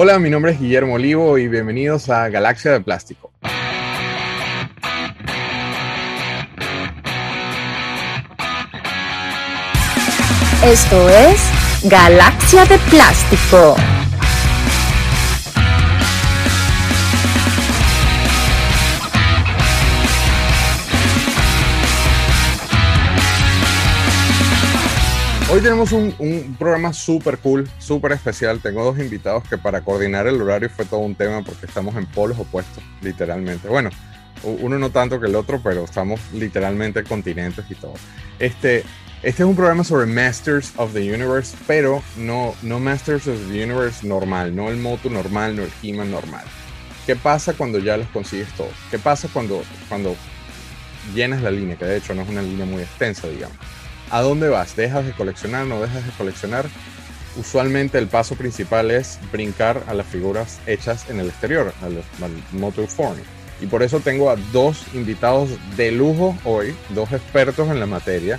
Hola, mi nombre es Guillermo Olivo y bienvenidos a Galaxia de Plástico. Esto es Galaxia de Plástico. Hoy tenemos un, programa súper cool, súper especial. Tengo dos invitados que para coordinar el horario fue todo un tema porque estamos en polos opuestos, literalmente. Bueno, uno no tanto que el otro, pero estamos literalmente continentes y todo. Este, este es un programa sobre Masters of the Universe, pero no, no Masters of the Universe normal, no el Moto normal, no el He-Man normal. ¿Qué pasa cuando ya los consigues todos? ¿Qué pasa cuando, cuando llenas la línea? Que de hecho no es una línea muy extensa, digamos. ¿A dónde vas? ¿Dejas de coleccionar? ¿No dejas de coleccionar? Usualmente el paso principal es brincar a las figuras hechas en el exterior, al, Moto Form. Y por eso tengo a dos invitados de lujo hoy, dos expertos en la materia.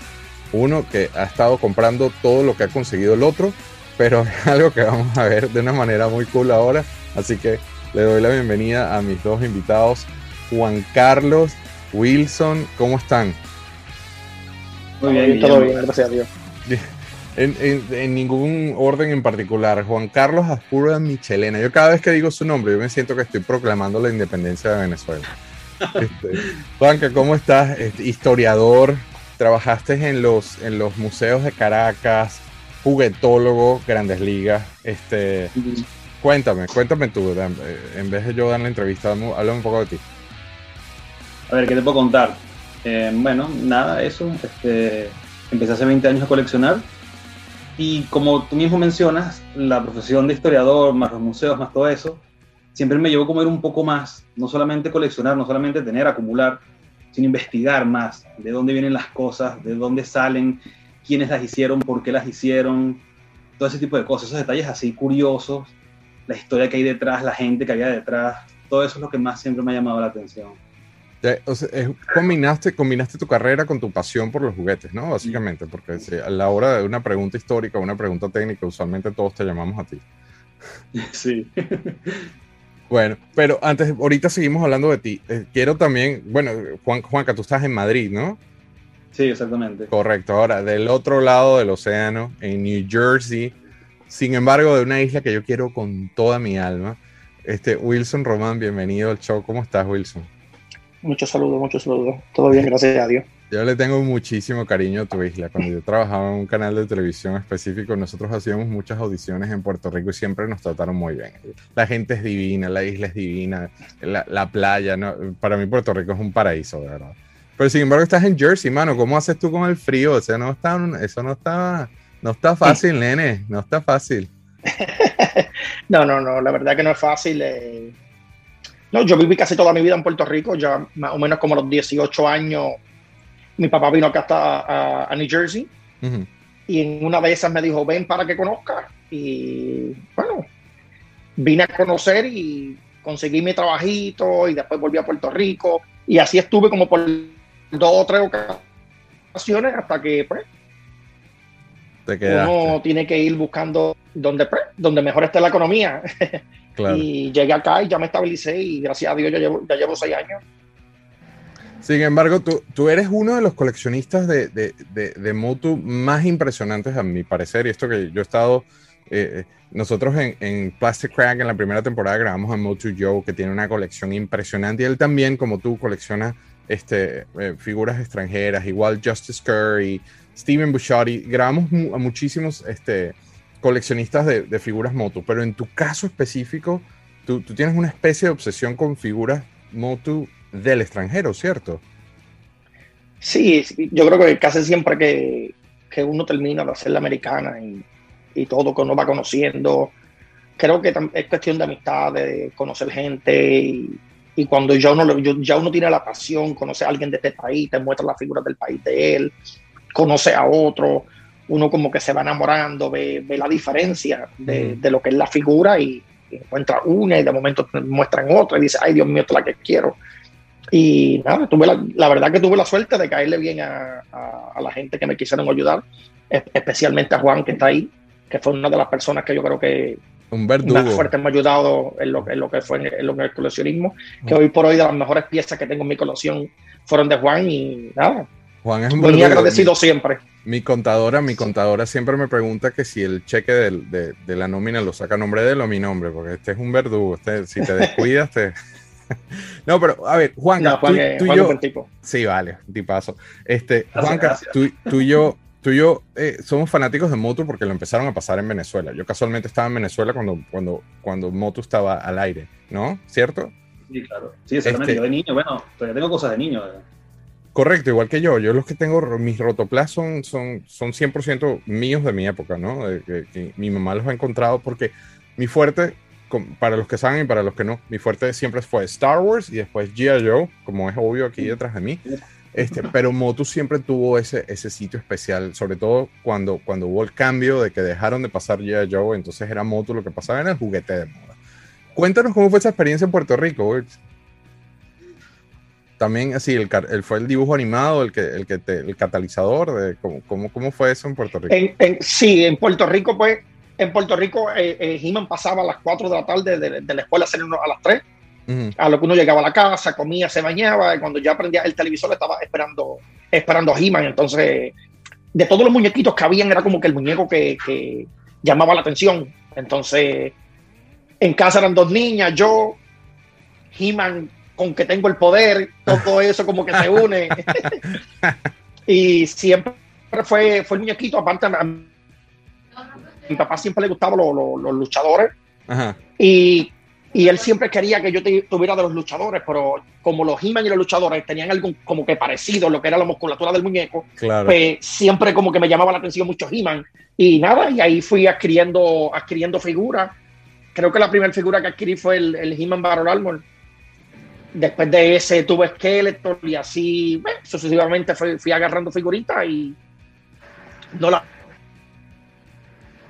Uno que ha estado comprando todo lo que ha conseguido el otro, pero es algo que vamos a ver de una manera muy cool ahora. Así que le doy la bienvenida a mis dos invitados, Juan Carlos, Wilson, ¿cómo están? Muy bien, todo bien, gracias a Dios. En, ningún orden en particular. Juan Carlos Aspura Michelena. Yo cada vez que digo su nombre, yo me siento que estoy proclamando la independencia de Venezuela. Este, Juanca, ¿cómo estás? Este, historiador, trabajaste en los, en los museos de Caracas, juguetólogo, grandes ligas. Este, Cuéntame, cuéntame tú, en vez de yo dar la entrevista, háblame un poco de ti. A ver, ¿qué te puedo contar? Eh, bueno, nada, eso. Este, empecé hace 20 años a coleccionar. Y como tú mismo mencionas, la profesión de historiador, más los museos, más todo eso, siempre me llevó a comer un poco más. No solamente coleccionar, no solamente tener, acumular, sino investigar más de dónde vienen las cosas, de dónde salen, quiénes las hicieron, por qué las hicieron, todo ese tipo de cosas, esos detalles así curiosos, la historia que hay detrás, la gente que había detrás, todo eso es lo que más siempre me ha llamado la atención combinaste, combinaste tu carrera con tu pasión por los juguetes, ¿no? Básicamente, porque a la hora de una pregunta histórica una pregunta técnica, usualmente todos te llamamos a ti. Sí. Bueno, pero antes, ahorita seguimos hablando de ti. Eh, quiero también, bueno, Juan, Juanca, tú estás en Madrid, ¿no? Sí, exactamente. Correcto. Ahora, del otro lado del océano, en New Jersey, sin embargo, de una isla que yo quiero con toda mi alma, este Wilson Román, bienvenido al show. ¿Cómo estás, Wilson? Muchos saludos, muchos saludos. Todo bien, gracias a Dios. Yo le tengo muchísimo cariño a tu isla. Cuando yo trabajaba en un canal de televisión específico, nosotros hacíamos muchas audiciones en Puerto Rico y siempre nos trataron muy bien. La gente es divina, la isla es divina, la, playa, ¿no? para mí Puerto Rico es un paraíso, de verdad. Pero sin embargo estás en Jersey, mano, ¿cómo haces tú con el frío? O sea, no está, eso no está, no está fácil, nene, no está fácil. no, no, no, la verdad que no es fácil. Eh no, yo viví casi toda mi vida en Puerto Rico, ya más o menos como a los 18 años. Mi papá vino acá hasta a, New Jersey y en una de esas me dijo, ven para que conozcas. Y bueno, vine a conocer y conseguí mi trabajito y después volví a Puerto Rico y así estuve como por dos o tres ocasiones hasta que pues, uno tiene que ir buscando donde, pues, donde mejor esté la economía. Y llegué acá y ya me estabilicé y gracias a Dios ya llevo, ya llevo seis años. Sin embargo, tú, tú eres uno de los coleccionistas de, de, de, Motu más impresionantes a mi parecer. Y esto que yo he estado, eh, nosotros en, en, Plastic Crack en la primera temporada grabamos a Motu Joe, que tiene una colección impresionante. Y él también, como tú, colecciona este, eh, figuras extranjeras, igual Justice Curry, Steven Bouchard. Grabamos a muchísimos este, coleccionistas de, figuras Motu, pero en tu caso específico, tú, tienes una especie de obsesión con figuras Motu del extranjero, ¿cierto? Sí, yo creo que casi siempre que, uno termina de hacer la americana y, todo que uno va conociendo, creo que es cuestión de amistad, de conocer gente y, cuando ya uno, ya uno tiene la pasión, conoce a alguien de este país, te muestra las figuras del país de él, conoce a otro, uno como que se va enamorando, ve, ve la diferencia de, de, lo que es la figura y, encuentra una y de momento muestran otra y dice, ay Dios mío, esta es la que quiero. Y nada, tuve la, la verdad que tuve la suerte de caerle bien a, a, la gente que me quisieron ayudar, especialmente a Juan que está ahí, que fue una de las personas que yo creo que, Un verdugo. más fuerte me ha ayudado en lo, en lo que fue en lo que el coleccionismo, que hoy por hoy de las mejores piezas que tengo en mi colección fueron de Juan y nada, Juan es un muy verdugo. agradecido siempre. Mi contadora, mi contadora siempre me pregunta que si el cheque del- de, de la nómina lo saca a nombre de él o mi nombre, porque este es un verdugo. Este, si te descuidas, te. no, pero a ver, Juanca, No, Juan, tú, y Juan yo. un buen tipo. Sí, vale, tipazo. Este, Gracias, Juanca, gracias. Tú, tú y yo, tú y yo eh, somos fanáticos de Motu porque lo empezaron a pasar en Venezuela. Yo casualmente estaba en Venezuela cuando, cuando, cuando Motu estaba al aire, ¿no? ¿Cierto? Sí, claro. Sí, exactamente. Este- Yo de niño, bueno, todavía tengo cosas de niño. eh. Correcto, igual que yo. Yo los que tengo, mis rotoplas son, son, son 100% míos de mi época, ¿no? De que- que mi mamá los ha encontrado porque mi fuerte, para los que saben y para los que no, mi fuerte siempre fue Star Wars y después G.I. Joe, como es obvio aquí detrás de mí. Este, pero Motu siempre tuvo ese, ese sitio especial, sobre todo cuando, cuando hubo el cambio de que dejaron de pasar G.I. Joe, entonces era Motu lo que pasaba en el juguete de moda. Cuéntanos cómo fue esa experiencia en Puerto Rico. También así, el, el- fue el dibujo animado, el que, el que te- el catalizador de cómo, cómo, cómo fue eso en Puerto Rico. En, en- sí, en Puerto Rico, pues, en Puerto Rico, eh, eh, He-Man pasaba a las 4 de la tarde de, de la escuela a, hacer uno- a las 3, Ujú, a lo que uno llegaba a la casa, comía, se bañaba, y cuando ya prendía el televisor estaba esperando, esperando a He-Man. Entonces, de todos los muñequitos que habían, era como que el muñeco que, que llamaba la atención. Entonces, en casa eran dos niñas, yo, He-Man con que tengo el poder, todo eso como que se une. y siempre fue, fue el muñequito, aparte a mi papá siempre le gustaban los, los- los luchadores Ajá, y, y él siempre quería que yo te- tuviera de los luchadores, pero como los He-Man y los luchadores tenían algo como que parecido, lo que era la musculatura del muñeco, claro. pues siempre como que me llamaba la atención mucho He-Man. Y nada, y ahí fui adquiriendo, adquiriendo figuras. Creo que la primera figura que adquirí fue el, el He-Man Battle Armor. Después de ese tuve Skeletor y así bueno, sucesivamente fui, fui agarrando figuritas y no las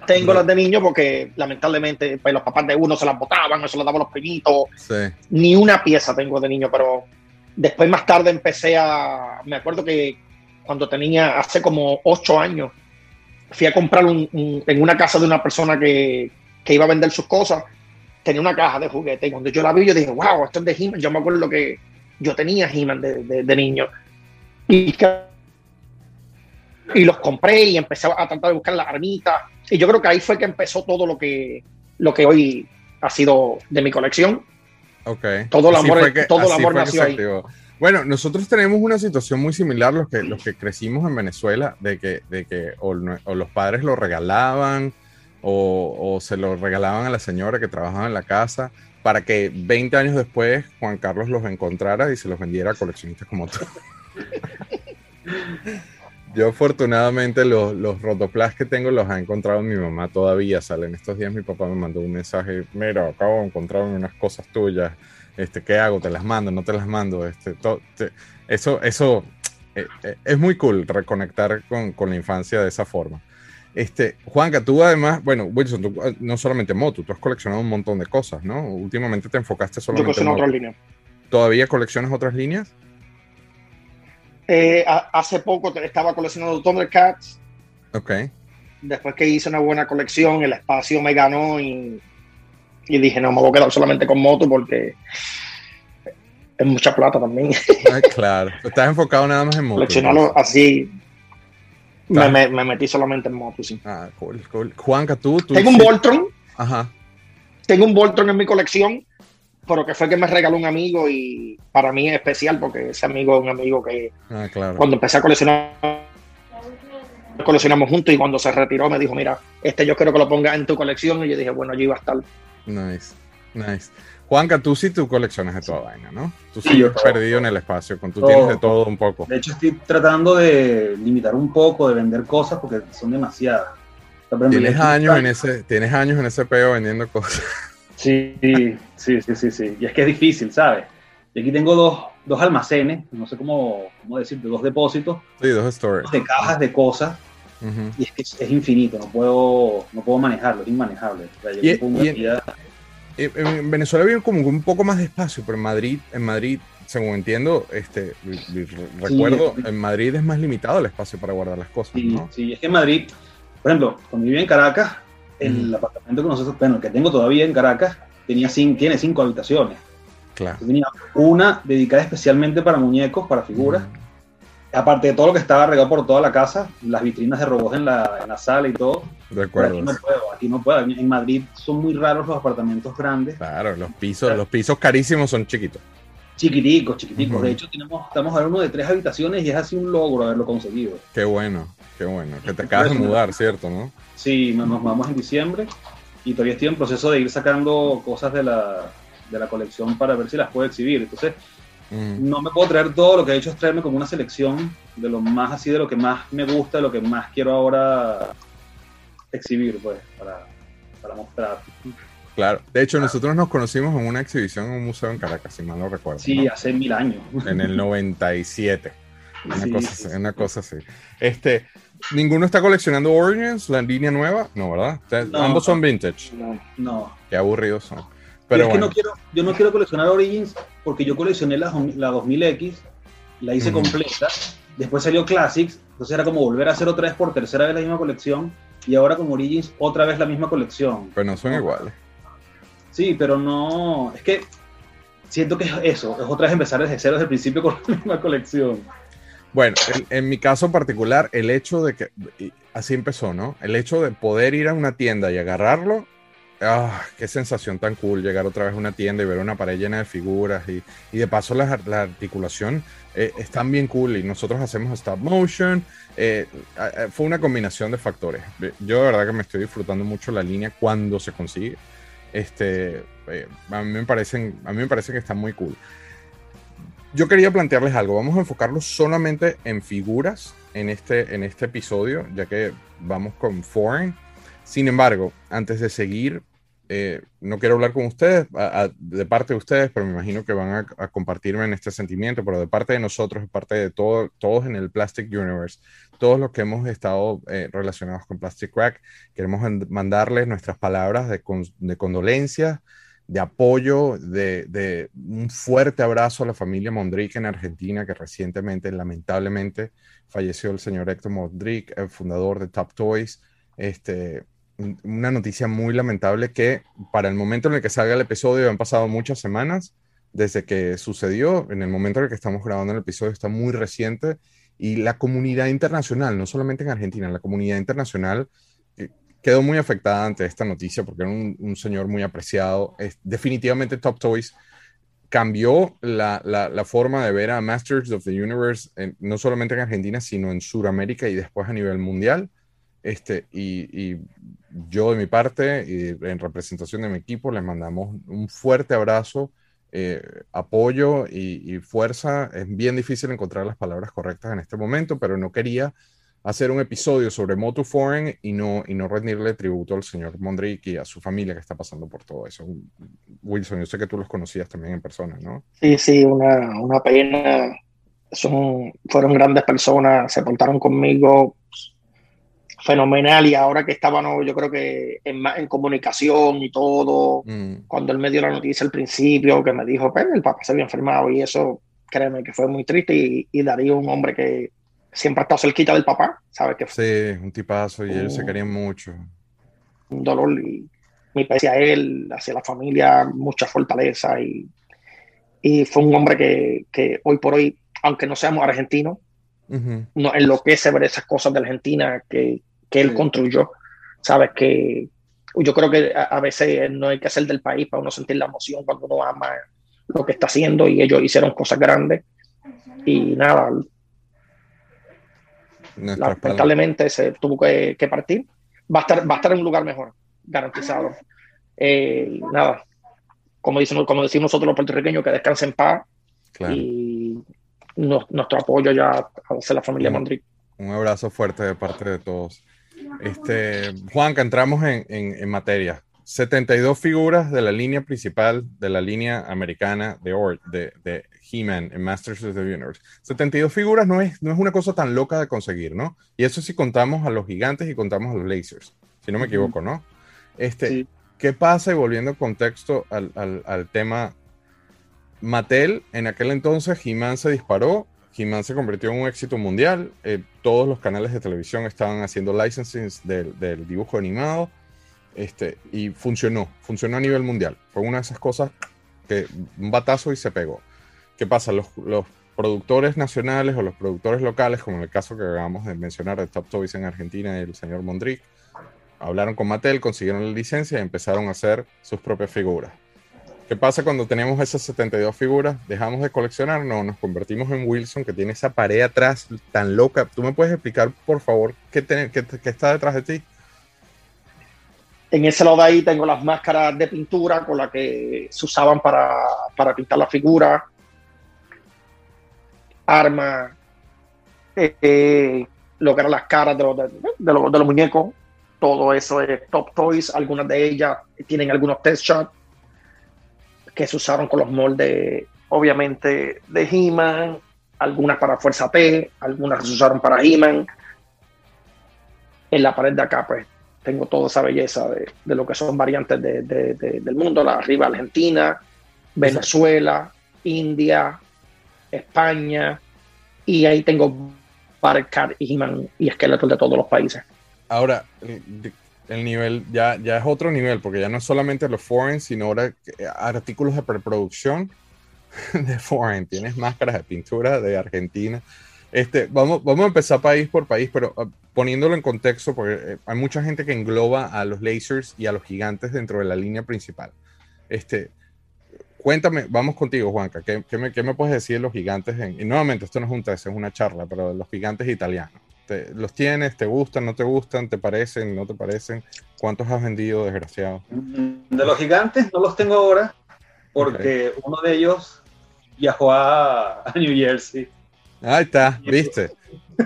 tengo No. las de niño porque lamentablemente pues, los papás de uno se las botaban, las daban los primitos Sí. ni una pieza tengo de niño, pero después más tarde empecé a, me acuerdo que cuando tenía hace como ocho años, fui a comprar un, un- en una casa de una persona que, que iba a vender sus cosas, tenía una caja de juguetes y cuando yo la vi yo dije, wow, esto es de He-Man, yo me acuerdo que yo tenía He-Man de, de- de niño y, y los compré y empecé a tratar de buscar las armitas y yo creo que ahí fue que empezó todo lo que, lo que hoy ha sido de mi colección. Ok. Todo el amor- que- todo el amor nació ahí. Bueno, nosotros tenemos una situación muy similar los que, los que crecimos en Venezuela, de que, de que o, o los padres lo regalaban o, o se lo regalaban a la señora que trabajaba en la casa para que 20 años después Juan Carlos los encontrara y se los vendiera a coleccionistas como tú. Yo afortunadamente los, los rotoplas que tengo los ha encontrado mi mamá todavía. Salen estos días mi papá me mandó un mensaje, mira, acabo de encontrar unas cosas tuyas. Este, ¿qué hago? ¿Te las mando? ¿No te las mando? Este, to- te- eso, eso eh, eh, es muy cool reconectar con, con la infancia de esa forma. Este, Juanca, tú además, bueno, Wilson, tú, eh, no solamente moto, tú has coleccionado un montón de cosas, ¿no? Últimamente te enfocaste Yo solamente en colecciono moto. otras líneas. ¿Todavía coleccionas otras líneas? Eh, a- hace poco estaba coleccionando Thundercats. Ok. Después que hice una buena colección, el espacio me ganó y, y dije, no, me voy a quedar solamente con moto porque es mucha plata también. Ay, claro. Estás enfocado nada más en moto. Coleccionarlo así. Me, me- me metí solamente en moto, sí. Ah, cool, cool. Juanca, tú, tú. Tengo un Voltron, Ajá. tengo un Voltron en mi colección, pero que fue que me regaló un amigo y para mí es especial porque ese amigo es un amigo que Ah, claro. cuando empecé a coleccionar coleccionamos juntos y cuando se retiró me dijo, mira, este yo quiero que lo pongas en tu colección y yo dije, bueno, allí va a estar. Nice, nice. Juanca, tú sí tú coleccionas de toda vaina, ¿no? Tú Sí, sí yo todo. perdido en el espacio, con tú Todo. tienes de todo un poco. De hecho, estoy tratando de limitar un poco, de vender cosas porque son demasiadas. Tienes yo- años en ese, tienes años en ese peo vendiendo cosas. Sí, sí, sí, sí, sí. Y es que es difícil, ¿sabes? Y aquí tengo dos, dos almacenes, no sé cómo, cómo decirte, dos depósitos Sí, dos stories. de cajas de cosas y es que es, es infinito, no puedo, no puedo manejarlo, es inmanejable. O sea, llega Y- y- en En Venezuela había como un poco más de espacio, pero en Madrid, en Madrid, según entiendo, este, recuerdo, sí. en Madrid es más limitado el espacio para guardar las cosas, Sí, ¿no? sí, es que en Madrid, por ejemplo, cuando vivía en Caracas, el apartamento que nosotros, bueno, el que tengo todavía en Caracas, tenía tiene cinco habitaciones. Claro. Tenía una dedicada especialmente para muñecos, para figuras. Aparte de todo lo que estaba regado por toda la casa, las vitrinas de robots en la, en la sala y todo. De acuerdo. Aquí no puedo, aquí no puedo. En Madrid son muy raros los apartamentos grandes. Claro, los pisos, los pisos carísimos son chiquitos. Chiquiticos, chiquiticos. Uh -huh. De hecho, tenemos, estamos a uno de tres habitaciones y es así un logro haberlo conseguido. Qué bueno, qué bueno. Que te acabas de mudar, ¿cierto? ¿no? Sí, nos vamos en diciembre y todavía estoy en proceso de ir sacando cosas de la, de la colección para ver si las puedo exhibir. Entonces, mm. no me puedo traer todo, lo que he hecho es traerme como una selección de lo más así, de lo que más me gusta, de lo que más quiero ahora exhibir, pues, para, para mostrar. Claro, de hecho nosotros nos conocimos en una exhibición en un museo en Caracas, si mal no recuerdo. Sí, ¿no? hace mil años. En el 97. Una, Sí, cosa, sí, así, sí. una cosa así. Este, ¿Ninguno está coleccionando Origins, la línea nueva? No, ¿verdad? O sea, No, ambos son vintage. No, no. Qué aburridos son. Pero es que bueno, no quiero, yo no quiero coleccionar Origins porque yo coleccioné la, la 2000X, la hice completa, después salió Classics, entonces era como volver a hacer otra vez por tercera vez la misma colección, y ahora con Origins otra vez la misma colección. pero no son iguales. Sí, pero no, es que siento que es eso, es otra vez empezar desde cero desde el principio con la misma colección. Bueno, en, en mi caso particular, el hecho de que, así empezó, ¿no? El hecho de poder ir a una tienda y agarrarlo, ah, qué sensación tan cool llegar otra vez a una tienda y ver una pared llena de figuras y, y de paso la, la articulación eh, bien cool y nosotros hacemos stop motion. eh, fue una combinación de factores. Yo de verdad que me estoy disfrutando mucho la línea cuando se consigue. Este, eh, a, mí me parecen, a mí me parece que están muy cool yo quería plantearles algo. Vamos a enfocarnos solamente en figuras en este, en este episodio, ya que vamos con Foreign. Sin embargo, antes de seguir, eh, no quiero hablar con ustedes, de parte de ustedes, pero me imagino que van a, compartirme en este sentimiento, pero de parte de nosotros, de parte de todo, todos en el Plastic Universe, todos los que hemos estado eh, relacionados con Plastic Crack, queremos mandarles nuestras palabras de, con- de condolencia, de apoyo, de, un fuerte abrazo a la familia Mondrick en Argentina, que recientemente, lamentablemente, falleció el señor Héctor Mondrick, el fundador de Top Toys. Este, una noticia muy lamentable que para el momento en el que salga el episodio han pasado muchas semanas desde que sucedió. En el momento en el que estamos grabando el episodio está muy reciente y la comunidad internacional, no solamente en Argentina, la comunidad internacional eh, quedó muy afectada ante esta noticia porque era un, señor muy apreciado. Es, definitivamente Top Toys cambió la, la, forma de ver a Masters of the Universe, no solamente en Argentina, sino en Sudamérica y después a nivel mundial. Este, y yo de mi parte, y en representación de mi equipo, les mandamos un fuerte abrazo, eh, apoyo y, fuerza. Es bien difícil encontrar las palabras correctas en este momento, pero no quería hacer un episodio sobre Moto Foreign y no, y no rendirle tributo al señor Mondrick y a su familia que está pasando por todo eso. Wilson, yo sé que tú los conocías también en persona, ¿no? Sí, sí, una, una pena. Son, fueron grandes personas, se portaron conmigo fenomenal y ahora que estábamos, yo creo que en, en comunicación y todo, Mm, cuando él me dio la noticia al principio, que me dijo, pues el papá se había enfermado y eso, créeme que fue muy triste y, y Darío, un hombre que siempre ha estado cerquita del papá, ¿sabes? Que fue sí, un tipazo y ellos se Oh. querían mucho. un dolor y mi hacia él, hacia la familia, mucha fortaleza y, y fue un hombre que, que hoy por hoy, aunque no seamos argentinos, Ujú, nos enloquece ver esas cosas de Argentina que, que él construyó. Sabes que yo creo que a, a veces no hay que ser del país para uno sentir la emoción cuando uno ama lo que está haciendo y ellos hicieron cosas grandes y nada, lamentablemente se tuvo que, que partir. Va a, estar, va a estar en un lugar mejor, garantizado. Eh, nada, como, dicen, como decimos nosotros los puertorriqueños, que descanse en paz Claro. y no- nuestro apoyo ya hacia la familia Mm. Mondrick. Un abrazo fuerte de parte de todos. Este, Juan, que entramos en, en- en materia. 72 figuras de la línea principal, de la línea americana de, Or- de, de He-Man en Masters of the Universe. 72 figuras no es, no es una cosa tan loca de conseguir, ¿no? Y eso si contamos a los gigantes y contamos a los lasers, si no me equivoco, ¿no? Este, Sí. ¿Qué pasa? Y volviendo en contexto al, al- al tema, Mattel, en aquel entonces, He-Man se disparó, He-Man se convirtió en un éxito mundial, eh, todos los canales de televisión estaban haciendo licensings del, del dibujo animado, Este, y funcionó, funcionó a nivel mundial. Fue una de esas cosas que un batazo y se pegó. ¿Qué pasa? Los, los productores nacionales o los productores locales, como en el caso que acabamos de mencionar de Top Toys en Argentina y el señor Mondrick, hablaron con Mattel, consiguieron la licencia y empezaron a hacer sus propias figuras. ¿Qué pasa cuando tenemos esas 72 figuras? Dejamos de coleccionar, no, nos convertimos en Wilson, que tiene esa pared atrás tan loca. ¿Tú me puedes explicar, por favor, qué, qué, qué está detrás de ti? En ese lado de ahí tengo las máscaras de pintura con las que se usaban para, para pintar la figura, armas, eh, eh, lo que eran las caras de los, de, los, de los muñecos. Todo eso es Top Toys. Algunas de ellas tienen algunos test shots que se usaron con los moldes, obviamente, de He-Man, algunas para Fuerza T, algunas se usaron para He-Man. En la pared de acá, pues, tengo toda esa belleza de, de lo que son variantes de, de, del mundo, la arriba Argentina, Venezuela, India, España, y ahí tengo Cat y He-Man y Skeletor de todos los países. Ahora, el nivel ya, ya es otro nivel, porque ya no es solamente los foreign, sino ahora artículos de preproducción de foreign. Tienes máscaras de pintura de Argentina. Este, vamos, vamos a empezar país por país, pero uh, poniéndolo en contexto, porque eh, hay mucha gente que engloba a los lasers y a los gigantes dentro de la línea principal. Este, cuéntame, vamos contigo, Juanca, ¿qué, qué, me, qué me, puedes decir de los gigantes? Y nuevamente, esto no es un test, es una charla, pero de los gigantes italianos. Te, ¿Los tienes? ¿Te gustan? ¿No te gustan? ¿Te parecen? ¿No te parecen? ¿Cuántos has vendido, desgraciado? De los gigantes no los tengo ahora, porque okay. uno de ellos viajó a, a New Jersey. Ahí está, viste.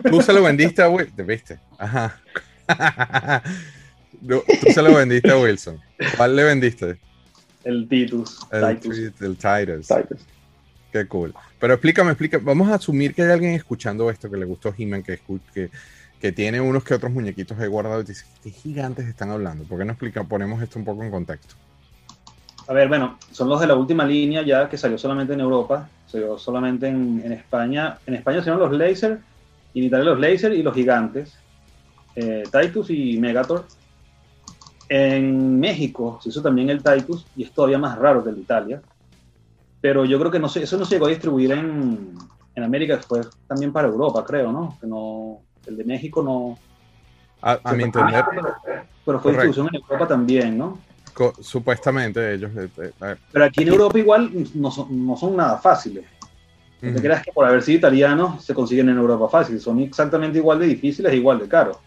Tú se lo vendiste a Wilson. ¿Viste? Ajá. Tú se lo vendiste a Wilson. ¿Cuál le vendiste? El Titus. El Titus. El Titus. Titus. Qué cool. Pero explícame, explícame. Vamos a asumir que hay alguien escuchando esto que le gustó He-Man, que, que, que, tiene unos que otros muñequitos ahí guardados y dice, ¿qué gigantes están hablando? ¿Por qué no explica, ponemos esto un poco en contexto? A ver, bueno, son los de la última línea ya que salió solamente en Europa, salió solamente en, España. En España llaman los Laser, en Italia los Laser y los gigantes, eh, Titus y Megator. En México se hizo también el Titus y es todavía más raro que el de Italia. Pero yo creo que no sé, eso no se llegó a distribuir en, en América después, también para Europa, creo, ¿no? Que no el de México no. A, a mi entender. Pero, pero fue distribución en Europa también, ¿no? Supuestamente ellos. Eh, eh, pero aquí en Europa igual no son, no son nada fáciles. No te creas que por haber sido italianos se consiguen en Europa fácil. Son exactamente igual de difíciles e igual de caros.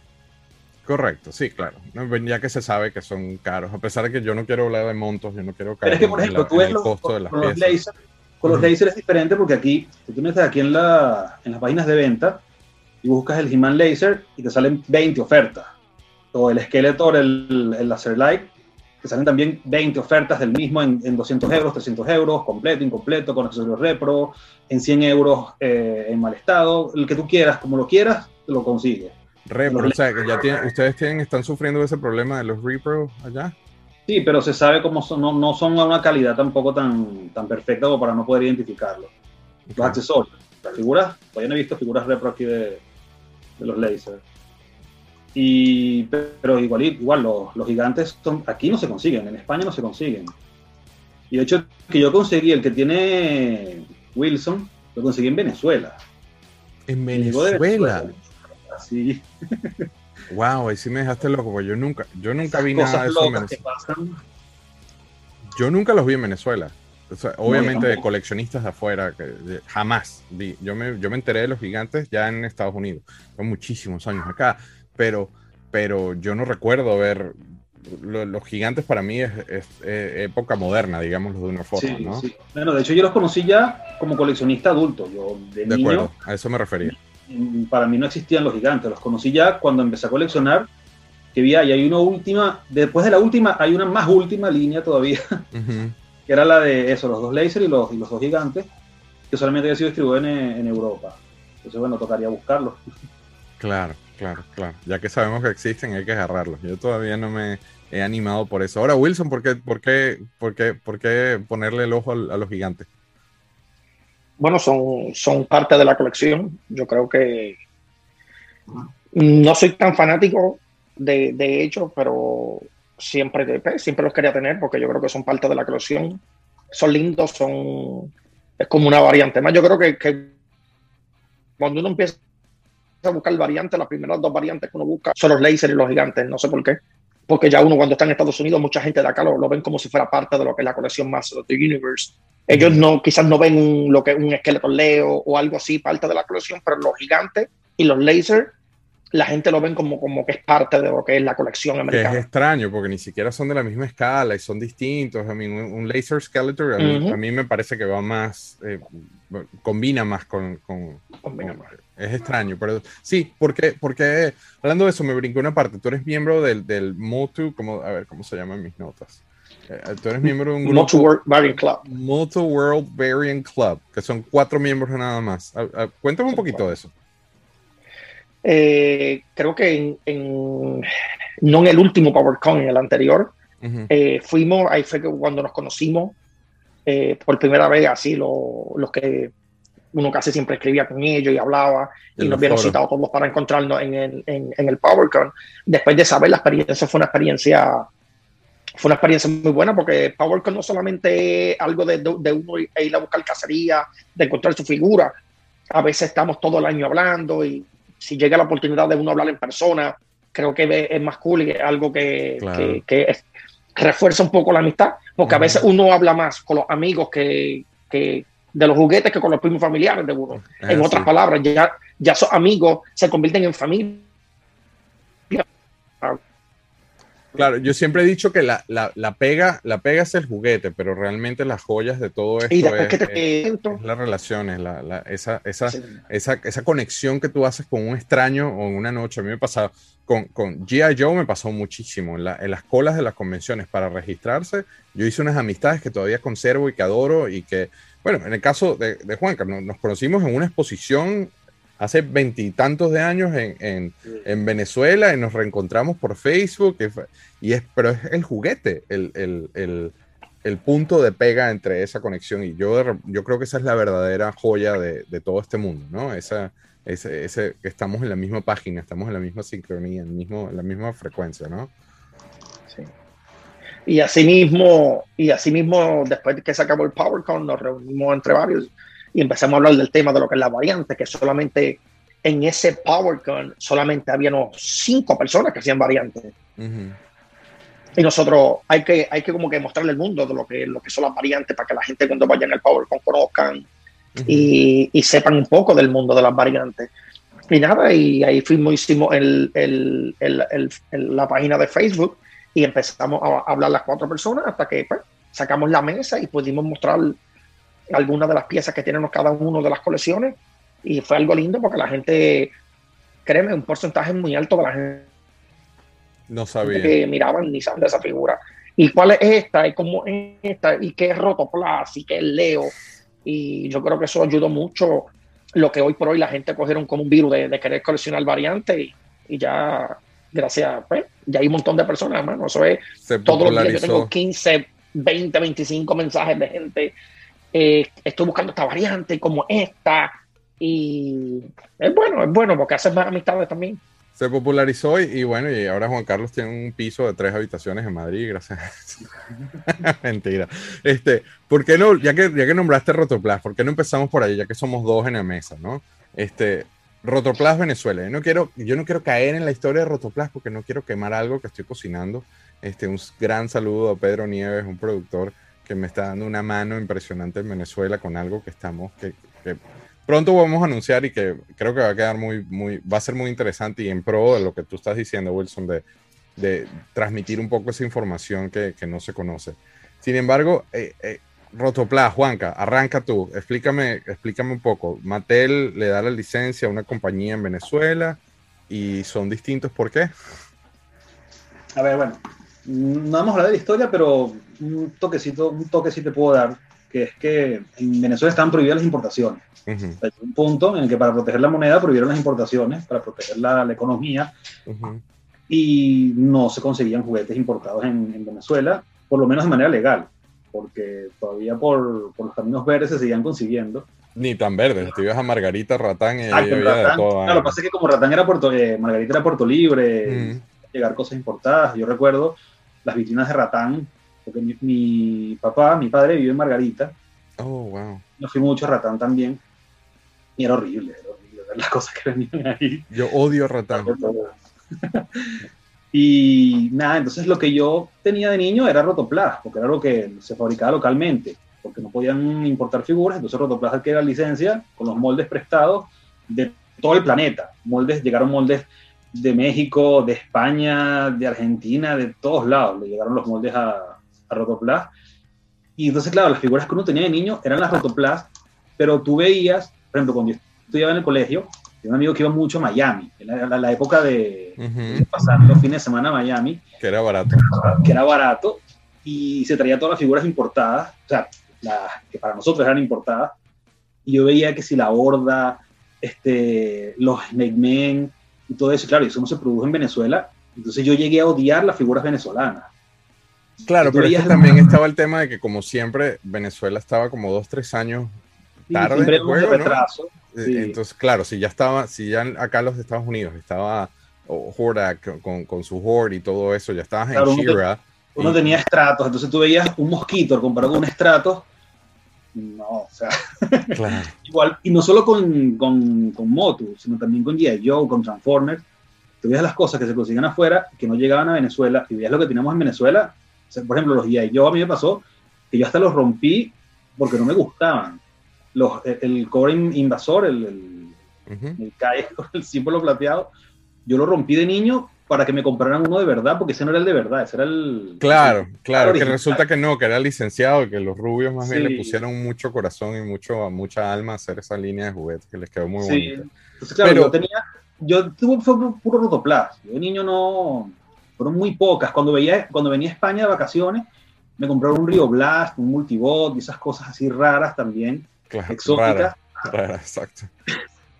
Correcto, sí, claro. Ya que se sabe que son caros, a pesar de que yo no quiero hablar de montos, yo no quiero caer Pero es que, por ejemplo, la, tú ves el costo de las con piezas. Los laser, con los uh -huh. lasers es diferente porque aquí, tú te metes aquí en, la, en las páginas de venta y buscas el He-Man Laser y te salen 20 ofertas. O el Skeletor, el, el Laser Light, te salen también 20 ofertas del mismo en, en 200 euros, 300 euros, completo, incompleto, con accesorios repro, en 100 euros eh, en mal estado, el que tú quieras, como lo quieras, te lo consigues. Repro, o sea, que ya tienen, ustedes tienen, están sufriendo ese problema de los repro allá. Sí, pero se sabe cómo son, no, no son a una calidad tampoco tan, tan perfecta como para no poder identificarlo. Okay. Los accesorios, las figuras, todavía no he visto figuras repro aquí de, de los lasers. Y, pero igual, igual los, los, gigantes son, aquí no se consiguen, en España no se consiguen. Y de hecho, que yo conseguí el que tiene Wilson, lo conseguí en Venezuela. ¿En Venezuela? Wow, ahí sí me dejaste loco, porque yo nunca, yo nunca vi nada de eso en Venezuela. Yo nunca los vi en Venezuela. O sea, obviamente no, de coleccionistas de afuera, que de, jamás vi. Yo me, yo me enteré de los gigantes ya en Estados Unidos. Son muchísimos años acá pero, pero yo no recuerdo ver lo, los gigantes para mí es, es, es, época moderna, digámoslo de una forma, sí, ¿no? Sí. Bueno, de hecho yo los conocí ya como coleccionista adulto. Yo de, de niño, acuerdo, a eso me refería. Para mí no existían los gigantes, los conocí ya cuando empecé a coleccionar, que vi ahí hay una última, después de la última hay una más última línea todavía, uh -huh. que era la de eso, los dos laser y los, y los dos gigantes, que solamente había sido distribuido en, en Europa. Entonces, bueno, tocaría buscarlos. Claro. Claro, claro. Ya que sabemos que existen, hay que agarrarlos. Yo todavía no me he animado por eso. Ahora, Wilson, ¿por qué, por qué, por qué, por qué ponerle el ojo a, a los gigantes? Bueno, son, son parte de la colección. Yo creo que no soy tan fanático de, de hecho, pero siempre, siempre los quería tener porque yo creo que son parte de la colección. Son lindos, son. Es como una variante. Más yo creo que, cuando uno empieza a buscar variantes, las primeras dos variantes que uno busca son los lasers y los gigantes. No sé por qué. Porque ya uno cuando está en Estados Unidos, mucha gente de acá lo, ven como si fuera parte de lo que es la colección más de Universe. Ellos no, quizás no ven un, lo que un esqueleto Leo o algo así, parte de la colección, pero los gigantes y los lasers la gente lo ven como, como que es parte de lo que es la colección americana. Que es extraño, porque ni siquiera son de la misma escala y son distintos. A mí, un, laser skeleton a, mí, me parece que va más, eh, combina más con... con, Es extraño, pero sí, porque, porque hablando de eso, me brinqué una parte. Tú eres miembro del, del Motu, como, a ver, ¿cómo se llaman mis notas? Eh, tú eres miembro de un grupo. Motu World Variant Club. World Variant Club, que son cuatro miembros nada más. cuéntame un poquito de eso. Eh, creo que en, no en el último PowerCon, en el anterior, eh, fuimos, ahí fue que cuando nos conocimos eh, por primera vez, así los que uno casi siempre escribía con ellos y hablaba, y nos habían citado todos para encontrarnos en el, en, el PowerCon. Después de saber la experiencia, fue una experiencia fue una experiencia muy buena porque PowerCon no solamente es algo de, de, uno ir a buscar cacería, de encontrar su figura. A veces estamos todo el año hablando y si llega la oportunidad de uno hablar en persona, creo que es más cool y es algo que, que, refuerza un poco la amistad, porque a veces uno habla más con los amigos que, de los juguetes que con los primos familiares de uno. en otras palabras, ya, ya esos amigos se convierten en familia Claro, yo siempre he dicho que la, la, pega, la pega es el juguete, pero realmente las joyas de todo esto es, las relaciones, la, esa, esa, esa, esa, conexión que tú haces con un extraño o en una noche. A mí me pasado con, con G.I. Joe me pasó muchísimo. En, las colas de las convenciones para registrarse, yo hice unas amistades que todavía conservo y que adoro y que, bueno, en el caso de, de Juanca, nos conocimos en una exposición hace veintitantos de años en, en, Venezuela y nos reencontramos por Facebook. Y, es, pero es el juguete, el, el, el, punto de pega entre esa conexión. Y yo, yo creo que esa es la verdadera joya de, de todo este mundo, ¿no? Esa, ese, ese, estamos en la misma página, estamos en la misma sincronía, en, mismo, en la misma frecuencia, ¿no? Sí. Y asimismo, y asimismo, después de que se acabó el PowerCon, nos reunimos entre varios y empezamos a hablar del tema de lo que es la variante, que solamente en ese PowerCon solamente había cinco personas que hacían variantes. Y nosotros hay que, hay que como que mostrarle al mundo de lo que, lo que son las variantes para que la gente cuando vayan al PowerCon conozcan y, y, sepan un poco del mundo de las variantes. Y nada, y ahí fuimos, hicimos el, el, el, la página de Facebook y empezamos a hablar las cuatro personas hasta que pues, sacamos la mesa y pudimos mostrar algunas de las piezas que tienen cada uno de las colecciones y fue algo lindo porque la gente, créeme, un porcentaje muy alto de la gente no sabía que miraban ni saben de esa figura. ¿Y cuál es esta? ¿Y cómo es esta? ¿Y qué es Rotoplas? ¿Y qué es Leo? Y yo creo que eso ayudó mucho lo que hoy por hoy la gente cogieron como un virus de, querer coleccionar variantes y, ya, gracias, pues, ya hay un montón de personas, hermano. Eso es, todos los días yo tengo 15, 20, 25 mensajes de gente eh, estoy buscando esta variante como esta. Y es bueno, es bueno porque hace más amistades también. Se popularizó y, bueno, y ahora Juan Carlos tiene un piso de tres habitaciones en Madrid, gracias. Mentira. Este, ¿por qué no, ya que, ya que nombraste Rotoplas, ¿por qué no empezamos por ahí, ya que somos dos en la mesa, ¿no? Este, Rotoplas Venezuela. Yo no quiero, yo no quiero caer en la historia de Rotoplas porque no quiero quemar algo que estoy cocinando. Este, un gran saludo a Pedro Nieves, un productor que me está dando una mano impresionante en Venezuela con algo que estamos, que, pronto vamos a anunciar y que creo que va a quedar muy, muy, va a ser muy interesante y en pro de lo que tú estás diciendo, Wilson, de, de transmitir un poco esa información que, que no se conoce. Sin embargo, eh, eh, Juanca, arranca tú, explícame, explícame un poco. Mattel le da la licencia a una compañía en Venezuela y son distintos, ¿por qué? A ver, bueno, no hemos hablado de la historia, pero un toquecito, un toque sí te puedo dar, que es que en Venezuela están prohibidas las importaciones. Hay un punto en el que para proteger la moneda prohibieron las importaciones, para proteger la, economía, y no se conseguían juguetes importados en, Venezuela, por lo menos de manera legal, porque todavía por, por los caminos verdes se seguían consiguiendo. Ni tan verdes, te ibas a Margarita, Ratán y Ratán. lo que pasa es que como Ratán era Puerto, eh, Margarita era Puerto Libre, llegar cosas importadas, yo recuerdo las vitrinas de Ratán, porque mi, mi papá, mi padre vive en Margarita. Oh, wow. Yo fui mucho a Ratán también. Y era horrible, era horrible ver las cosas que venían ahí. Yo odio Ratán. y nada, entonces lo que yo tenía de niño era Rotoplas, porque era lo que se fabricaba localmente, porque no podían importar figuras, entonces Rotoplas adquiere la licencia con los moldes prestados de todo el planeta. Moldes, llegaron moldes de México, de España, de Argentina, de todos lados, le llegaron los moldes a, a Rotoplas. Y entonces, claro, las figuras que uno tenía de niño eran las Rotoplas, pero tú veías, por ejemplo, cuando yo estudiaba en el colegio, tenía un amigo que iba mucho a Miami, en la, la, la época de, Ujú. de pasar los fines de semana a Miami, Que era barato. que era barato, y se traía todas las figuras importadas, o sea, las que para nosotros eran importadas, y yo veía que si la Horda, este, los Snake Men, y todo eso, claro, y eso no se produjo en Venezuela, entonces yo llegué a odiar las figuras venezolanas. Claro, pero es que también estaba el tema de que, como siempre, Venezuela estaba como dos, tres años Tarde retraso. Eh, Sí. Entonces, claro, si ya estaba, si ya acá en los Estados Unidos estaba Hordak con, con su Horde y todo eso, ya estabas Claro, en uno te- Shira. Uno y- tenía estratos, entonces tú veías un mosquito comparado con un estrato. No, o sea, Claro, igual, y no solo con, con, con Motu, sino también con G.I. Joe, con Transformers. Tú veías las cosas que se consiguen afuera, que no llegaban a Venezuela, y veías lo que teníamos en Venezuela. O sea, por ejemplo, los G.I. Joe a mí me pasó que yo hasta los rompí porque no me gustaban. Los, el, el cobre in- invasor, el, el, ujú. el CAE con el símbolo plateado, yo lo rompí de niño para que me compraran uno de verdad, porque ese no era el de verdad, ese era el... Claro, claro, que resulta que no, que era licenciado y que los rubios más bien le pusieron mucho corazón y mucho, mucha alma a hacer esa línea de juguetes que les quedó muy Sí. bonita. Entonces, claro, Pero- yo tenía, yo tuve fue pu- puro rotoplas. Yo de niño no, fueron muy pocas. Cuando veía, cuando venía a España de vacaciones, me compraron un Rio Blast, un Multibot y esas cosas así raras también, Claro, exóticas. rara, rara, exacto.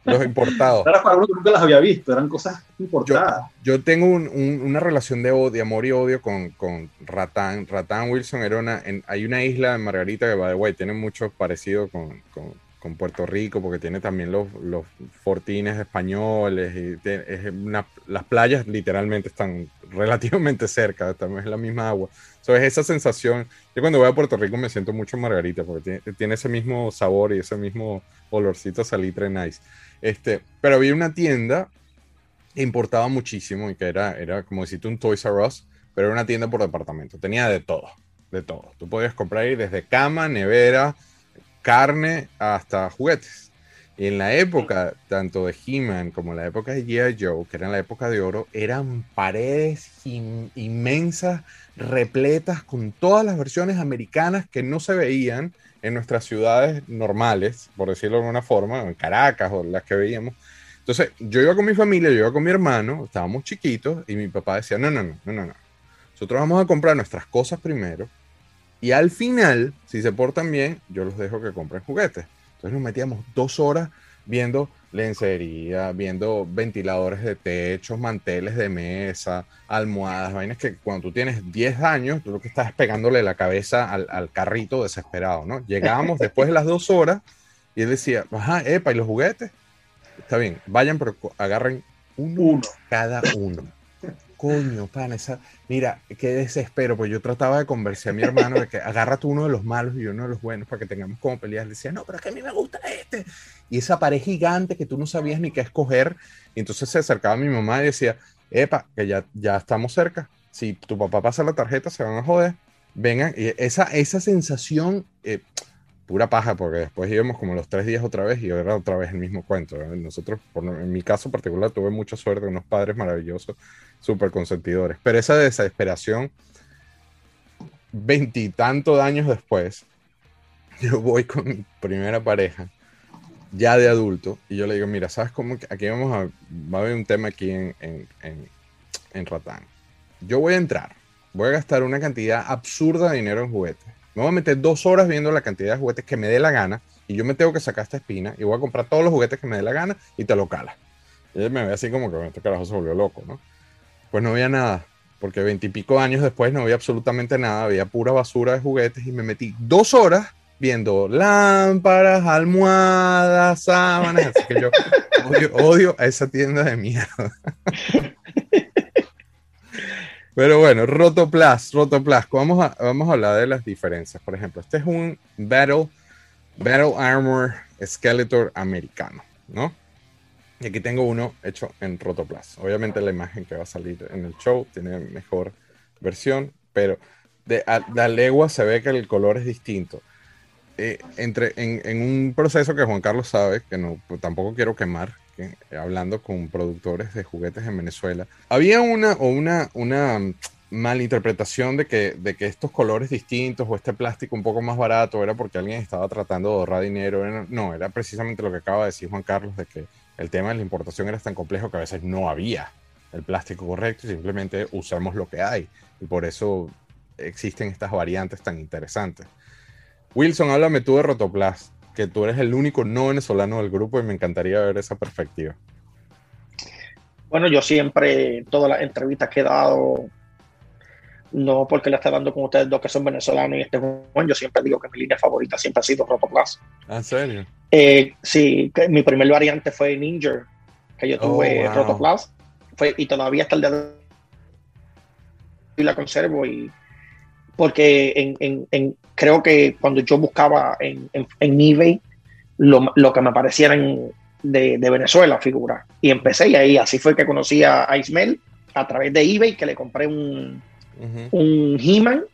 Los importados. Raras para uno que nunca las había visto, eran cosas importadas. Yo tengo un- un- una relación de, odio, de amor y odio con, con Ratán. Ratán Wilson era una. en- hay una isla en Margarita que, by the way, tiene mucho parecido con, con- con Puerto Rico, porque tiene también los, los fortines españoles. Y te- es una- las playas literalmente están relativamente cerca, también es la misma agua. So, es esa sensación. Yo cuando voy a Puerto Rico me siento mucho Margarita, porque tiene, tiene ese mismo sabor y ese mismo olorcito a salitre nice. Este, pero había una tienda importaba muchísimo y que era, era como decirte un Toys R Us, pero era una tienda por departamento. Tenía de todo, de todo. Tú podías comprar ahí desde cama, nevera, carne, hasta juguetes. Y en la época, tanto de He-Man como en la época de G.I. Joe, que era en la época de oro, eran paredes in- inmensas, repletas con todas las versiones americanas que no se veían en nuestras ciudades normales, por decirlo de alguna forma, en Caracas o las que veíamos. Entonces, yo iba con mi familia, yo iba con mi hermano, estábamos chiquitos, y mi papá decía, no, no, no, no, no, no. Nosotros vamos a comprar nuestras cosas primero, y al final, si se portan bien, yo los dejo que compren juguetes. Entonces nos metíamos dos horas viendo lencería, viendo ventiladores de techos, manteles de mesa, almohadas, vainas que cuando tú tienes 10 años, tú lo que estás es pegándole la cabeza al, al carrito desesperado, ¿no? Llegábamos después de las dos horas y él decía, ajá, epa, ¿y los juguetes? Está bien, vayan, pero agarren uno, Uno. cada uno. Coño, pan, esa. Mira, qué desespero, pues yo trataba de convencer a mi hermano de que agarra tú uno de los malos y uno de los buenos para que tengamos como peleas. Le decía, no, pero es que a mí me gusta este. Y esa pared gigante que tú no sabías ni qué escoger. Y entonces se acercaba a mi mamá y decía, epa, que ya, ya estamos cerca. Si tu papá pasa la tarjeta, se van a joder. Vengan, y esa, esa sensación, eh, pura paja, porque después íbamos como los tres días otra vez y era otra vez el mismo cuento. ¿eh? Nosotros, por, en mi caso particular, tuve mucha suerte, unos padres maravillosos, súper consentidores. Pero esa desesperación, veintitantos años después, yo voy con mi primera pareja, ya de adulto, y yo le digo, mira, ¿sabes cómo? Aquí vamos a, va a haber un tema aquí en, en, en, en Ratán. Yo voy a entrar, voy a gastar una cantidad absurda de dinero en juguetes. Me voy a meter dos horas viendo la cantidad de juguetes que me dé la gana y yo me tengo que sacar esta espina y voy a comprar todos los juguetes que me dé la gana y te lo cala. Y él me ve así como que "Bueno, este carajo se volvió loco, ¿no? Pues no había nada, porque veintipico años después no había absolutamente nada, había pura basura de juguetes y me metí dos horas viendo lámparas, almohadas, sábanas, así que yo odio, odio a esa tienda de mierda. Pero bueno, Rotoplas, Rotoplas, vamos a, vamos a hablar de las diferencias. Por ejemplo, este es un Battle, Battle Armor Skeletor americano, ¿no? Y aquí tengo uno hecho en Rotoplas. Obviamente la imagen que va a salir en el show tiene mejor versión, pero de la legua se ve que el color es distinto. Eh, entre, en, en, un proceso que Juan Carlos sabe, que no, pues, tampoco quiero quemar, hablando con productores de juguetes en Venezuela, había una, o una, una malinterpretación de que, de que estos colores distintos o este plástico un poco más barato era porque alguien estaba tratando de ahorrar dinero. No, era precisamente lo que acaba de decir Juan Carlos, de que el tema de la importación era tan complejo que a veces no había el plástico correcto y simplemente usamos lo que hay. Y por eso existen estas variantes tan interesantes. Wilson, háblame tú de Rotoplas, que tú eres el único no venezolano del grupo y me encantaría ver esa perspectiva. Bueno, yo siempre, todas las entrevistas que he dado, no porque le esté dando con ustedes dos que son venezolanos y este Juan, yo siempre digo que mi línea favorita siempre ha sido Rotoplas. ¿En serio? Eh, sí, mi primer variante fue Ninja, que yo tuve oh, wow. Rotoplas, fue, y todavía hasta el día de hoy la conservo y porque en, en, en, creo que cuando yo buscaba en, eBay lo, lo, que me parecieran de, de, Venezuela figuras y empecé y ahí así fue que conocí a, a Ismael a través de eBay que le compré un, uh -huh. un He-Man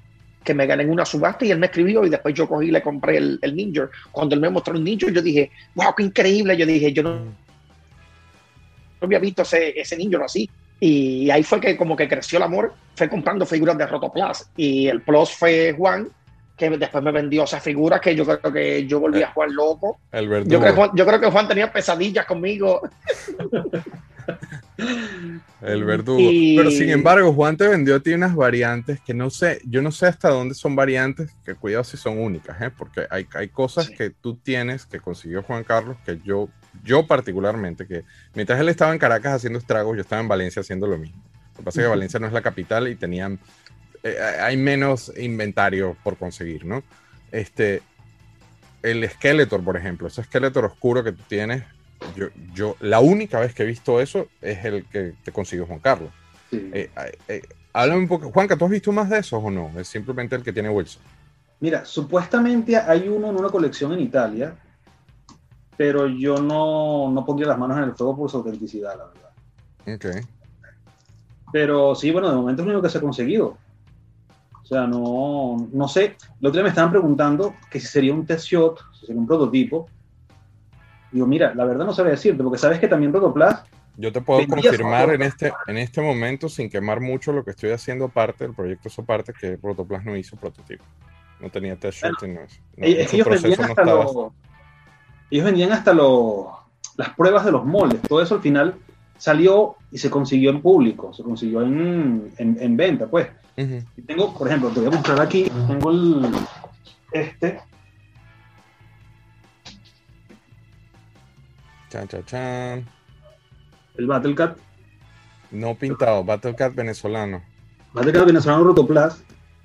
que me gané en una subasta y él me escribió y después yo cogí y le compré el, el Ninja. Cuando él me mostró el Ninja, yo dije, wow, qué increíble. Yo dije, yo no, no había visto ese, ese Ninja así. Y ahí fue que como que creció el amor, fue comprando figuras de Rotoplas. Y el plus fue Juan, que después me vendió esas figuras que yo creo que yo volví a jugar loco. El verdugo. Yo creo, yo creo que Juan tenía pesadillas conmigo. El verdugo. Y... Pero sin embargo, Juan te vendió a ti unas variantes que no sé, yo no sé hasta dónde son variantes, que cuidado si son únicas, ¿eh? porque hay, hay cosas sí. que tú tienes que consiguió Juan Carlos que yo, yo particularmente, que mientras él estaba en Caracas haciendo estragos, yo estaba en Valencia haciendo lo mismo. Lo que pasa es que Valencia no es la capital y tenían, eh, hay menos inventario por conseguir, ¿no? Este, el Skeletor, por ejemplo, ese Skeletor oscuro que tú tienes, yo, yo, la única vez que he visto eso es el que te consiguió Juan Carlos. Sí. Eh, eh, háblame un poco, Juanca, ¿tú has visto más de esos o no? Es simplemente el que tiene Wilson. Mira, supuestamente hay uno en una colección en Italia, pero yo no, no pondría las manos en el fuego por su autenticidad, la verdad. Ok. Pero sí, bueno, de momento es lo único que se ha conseguido. O sea, no, no sé. El otro día me estaban preguntando que si sería un test shot, si sería un prototipo, Digo, mira, la verdad no sabía decirte, porque sabes que también Rotoplas. Yo te puedo confirmar en este, en este momento, sin quemar mucho, lo que estoy haciendo parte del proyecto Soparte, que Rotoplas no hizo prototipo. No tenía test bueno, shot. No, no, ellos, vendían no hasta lo, ellos vendían hasta lo, las pruebas de los moldes. Todo eso al final salió y se consiguió en público, se consiguió en, en, en venta, pues. Uh -huh. y tengo, por ejemplo, te voy a mostrar aquí, tengo el, este, Chan, chan, chan. El Battlecat. No pintado, Battlecat venezolano. Battlecat venezolano Rotoplas.